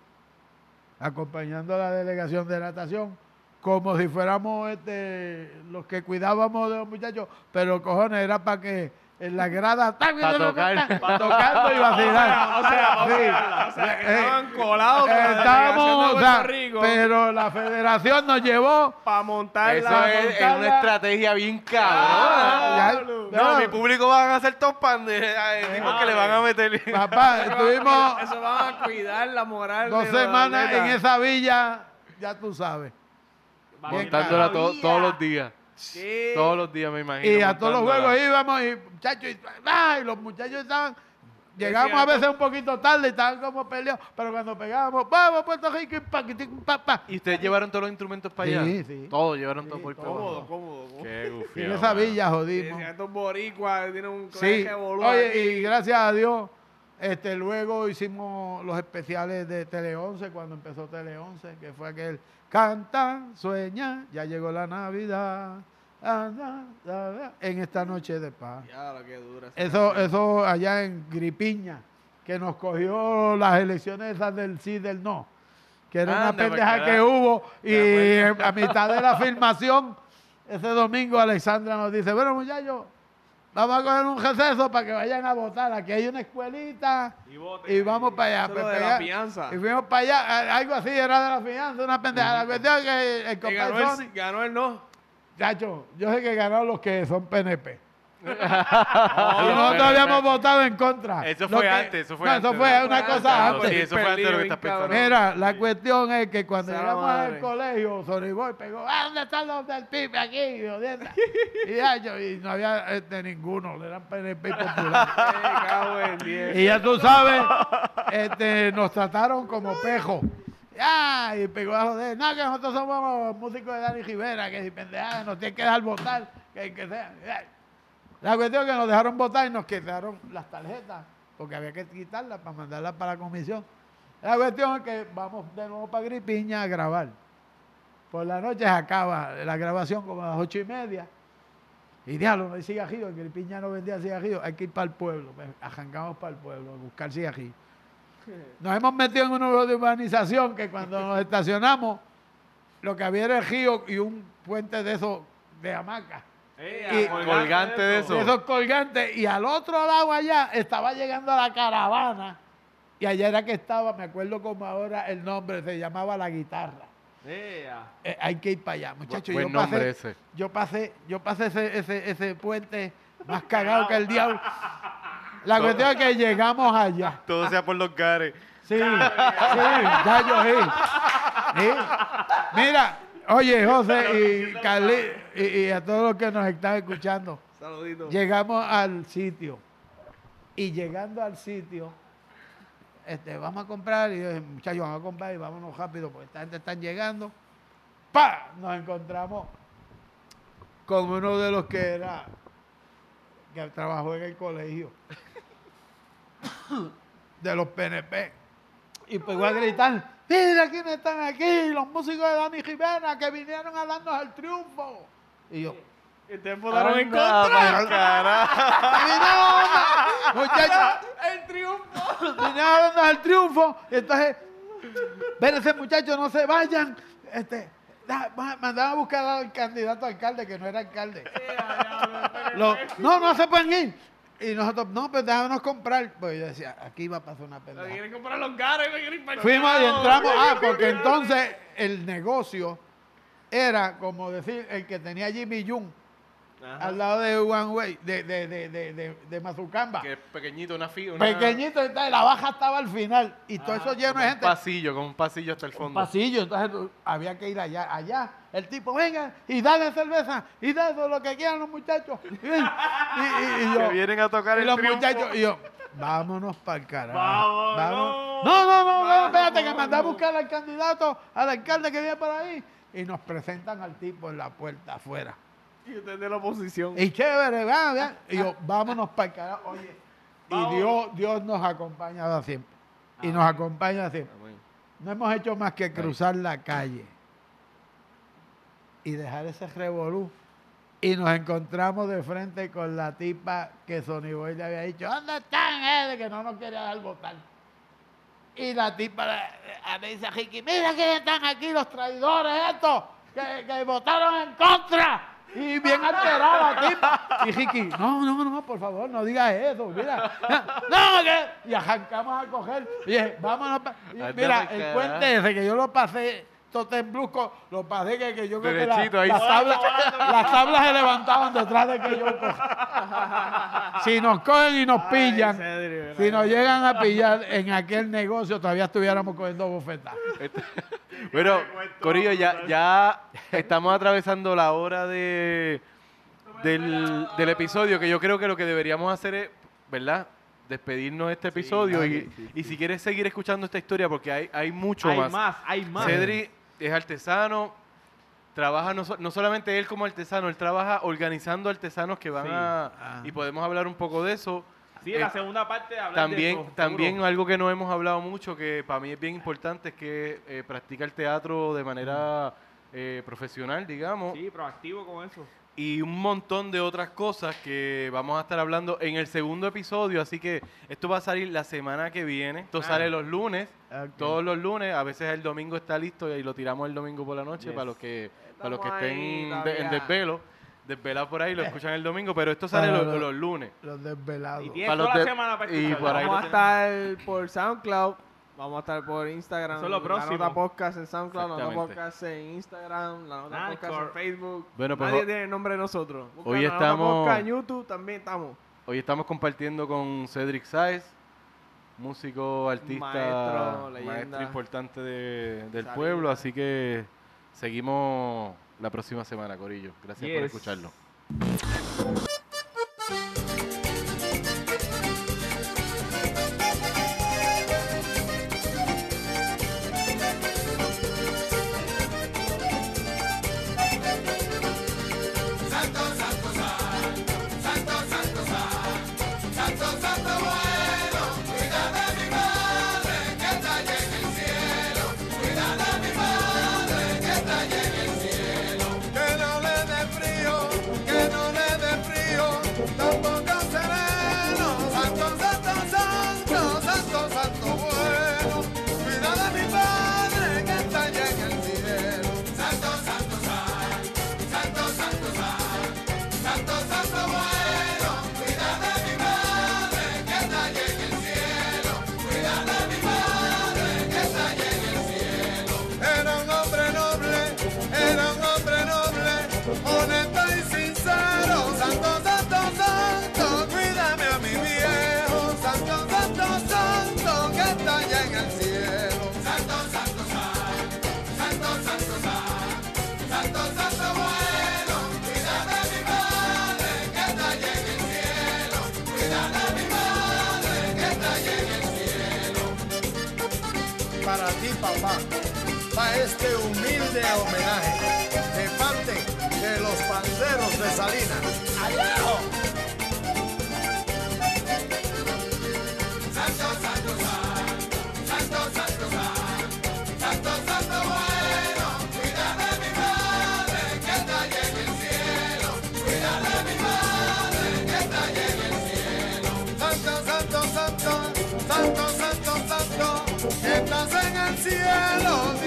acompañando a la delegación de natación, como si fuéramos este, los que cuidábamos de los muchachos, pero cojones, era para que en la grada Pa' tocar. pa' tocando y vacilar. O sea, o Sí. sea, o sea, Eh, Estaban colados delegación Estábamos, de o sea, Rico pero la federación nos llevó para montar Eso la... es, una estrategia bien Ah, cabrona. ya- no, no. mi público van a hacer top pan de ay, tipos que le van a meter. *laughs* Papá, estuvimos Eso van a cuidar la moral dos de semanas en esa villa, ya tú sabes. Montándola to- todos los días. Sí. Todos los días me imagino. Y a todos los juegos íbamos y muchachos, y, ¡ay! los muchachos estaban, llegamos a veces un poquito tarde, estaban como peleados, pero cuando pegábamos, vamos Puerto Rico y pa, pa, pa. ¿Y ustedes llevaron todos los instrumentos para Sí, allá? sí. Todos llevaron Sí, todo por todo. Cómodo, cómodo. cómodo. Qué Y en esa villa Sí, jodimos. sí, estos boricuas tienen un Sí, oye, y gracias a Dios, este, luego hicimos los especiales de Tele 11, cuando empezó Tele 11, que fue aquel Canta, sueña, ya llegó la Navidad, anda, da, da", en esta noche de paz. Dura. Eso, eso allá en Gripiña, que nos cogió las elecciones esas del sí y del no, que era una Anda, pendeja porque que hubo, y a mitad de la filmación, ese domingo Alexandra nos dice, bueno muchachos, vamos a coger un receso para que vayan a votar. Aquí hay una escuelita Y voten y ahí. vamos para allá. Pues de la fianza. Y fuimos para allá, algo así era de la fianza, una pendeja. La cuestión es que el compadre ganó, el, ganó el no. chacho, yo sé que ganaron los que son PNP. Y nosotros habíamos votado en contra. Eso fue que- antes, eso fue no, antes. Eso fue una cosa antes. antes. Sí, eso fue antes de lo que estás pensando. Mira, la cuestión es que cuando Sea la llegamos madre. al colegio, Sony Boy pegó, "Ah, ¿dónde están los del PIB aquí? jodienda?" y, ya, yo- y no había este, ninguno, eran PNP y popular. *laughs* Y ya tú sabes, este, nos trataron como pejo. Ya, y pegó a joder, no, que nosotros somos músicos de Dani Rivera, que si pendejadas nos tienen que dejar votar, que, que sea. Ya. La cuestión es que nos dejaron votar y nos quitaron las tarjetas, porque había que quitarlas para mandarlas para la comisión. La cuestión es que vamos de nuevo para Gripiña a grabar. Por la noche se acaba la grabación como a las ocho y media. Y diablo, no hay cigajillo, en Gripiña no vendía cigajillo, hay que ir para el pueblo. pues, Arrancamos para el pueblo a buscar cigajillo. Nos hemos metido en un nuevo de urbanización que cuando nos estacionamos, lo que había era el río y un puente de esos de hamaca. Y- colgante de eso. Esos colgantes. Y al otro lado allá estaba llegando la caravana. Y allá era que estaba, me acuerdo como ahora el nombre, se llamaba La Guitarra. Eh, Eh, hay que ir para allá, muchachos. Buen yo nombre pasé, ese. Yo pasé, yo pasé ese, ese, ese puente más cagado que el diablo. La cuestión es que llegamos allá. Todo sea por los gares. Sí, sí, ya yo sí. Sí. Mira, oye, José y Carly y, y a todos los que nos están escuchando, Saludito. llegamos al sitio. Y llegando al sitio, este, vamos a comprar, y yo dije, muchachos, vamos a comprar y vámonos rápido, porque esta gente está llegando. ¡Pa! Nos encontramos con uno de los que era, que trabajó en el colegio, *laughs* de los PNP. Y pegó a gritar, mira quiénes están aquí, los músicos de Dani Rivera que vinieron a darnos el triunfo. Y yo, Y te votaron en contra. carajo. muchachos, El triunfo. vinieron a darnos el triunfo. Y entonces, espérense muchachos, no se vayan. Este, da- ma- mandaban a buscar al candidato a alcalde, que no era alcalde. Lo- no, no se pueden ir. Y nosotros, no, pues déjanos comprar. Pues yo decía, aquí va a pasar una quieren comprar los gares, me quieren para Fuimos y entramos. Ah, *laughs* porque entonces el negocio era, como decir, el que tenía Jimmy Jung Ajá. al lado de One Way, de, de, de, de, de, Mazucamba. Que es pequeñito, una fila. Pequeñito, entonces la baja estaba al final. Y todo eso lleno de Un gente. pasillo, con un pasillo hasta el Un fondo. pasillo, entonces había que ir allá, allá. El tipo, venga, y dale cerveza, y dale lo que quieran los muchachos. Y, *laughs* y- y- y yo, Que vienen a tocar y el los triunfo. muchachos, y yo, vámonos para el carajo. Vámonos. No, no, no, no, espérate, que mandé a buscar al candidato, al alcalde que viene por ahí. Y nos presentan al tipo en la puerta afuera. Y usted de la oposición. Y chévere, va, va. Y yo, *laughs* vámonos para el carajo. Oye, y Dios, Dios nos ha acompañado siempre. Y nos acompaña siempre. Amén. No hemos hecho más que cruzar la calle y dejar ese revolú. Y nos encontramos de frente con la tipa que Sony Boy le había dicho, ¿dónde están, eh? De que no nos quería dar votar. Y la tipa le, dice a Ricky, mira que están aquí los traidores estos, que, que votaron en contra. Y bien alterada la tipa. Y Ricky, no, no, no, por favor, no digas eso, mira. *laughs* No, que... Y arrancamos a coger. Y dije, vámonos. pa-". Y mira, el puente ese que yo lo pasé totembrusco, lo que, que yo creo que la- Derechito ahí. las, tablas, las tablas se levantaban detrás de que yo. Si nos cogen y nos pillan, Cedric, si nos llegan a pillar en aquel negocio, todavía estuviéramos cogiendo bofetas. *laughs* Bueno, Corillo, ya, ya estamos atravesando la hora de, del, del episodio, que yo creo que lo que deberíamos hacer es, ¿verdad? Despedirnos de este episodio y, y si quieres seguir escuchando esta historia, porque hay, hay mucho Hay más. más, hay más. Cedri es artesano, trabaja no, so- no solamente él como artesano, él trabaja organizando artesanos que van Sí. a... Ah. Y podemos hablar un poco de eso. Sí, en la Eh, segunda parte hablar de También, eso, también seguro. algo que no hemos hablado mucho, que para mí es bien importante, es que eh, practica el teatro de manera eh, profesional, digamos, Sí, proactivo con eso y un montón de otras cosas que vamos a estar hablando en el segundo episodio, así que esto va a salir la semana que viene. Esto ah. sale los lunes, todos los lunes, a veces el domingo está listo y lo tiramos el domingo por la noche para los que para los que estén en desvelo. Desvelado por ahí, lo eh. escuchan el domingo, pero esto sale ah, los, lunes. Los desvelados. Y, para toda la semana para Vamos a estar por SoundCloud, Vamos a estar por Instagram. Eso próximo. La Nota Podcast en SoundCloud, La Nota Podcast en Instagram, La Nota Podcast en Facebook. Bueno, pues, Nadie tiene el nombre de nosotros. Hoy estamos... En YouTube también estamos. Hoy estamos compartiendo con Cedric Saez, músico, artista, maestro, maestro importante de, del pueblo. Así que seguimos la próxima semana, Corillo. Gracias por escucharlo. Paulina. ¡Adiós! Santo, santo, santo, santo, santo, santo, santo, santo bueno, cuida de mi madre que está allí en el cielo, cuida de mi madre que está en el cielo. Santo, santo, santo, santo, santo, santo, que en el cielo.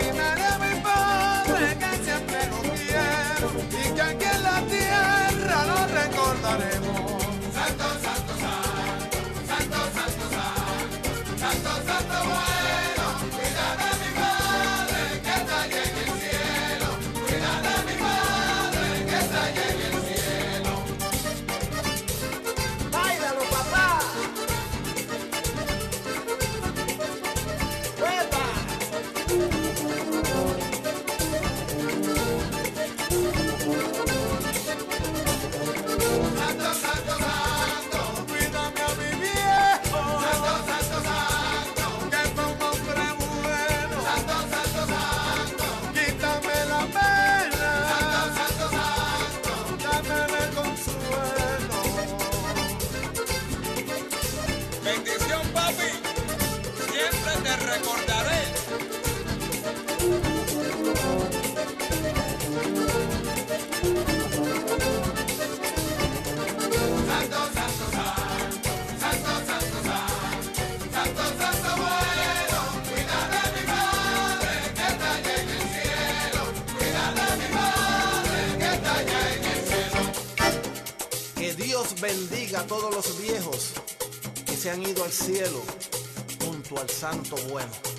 bendiga a todos los viejos que se han ido al cielo junto al Santo Bueno.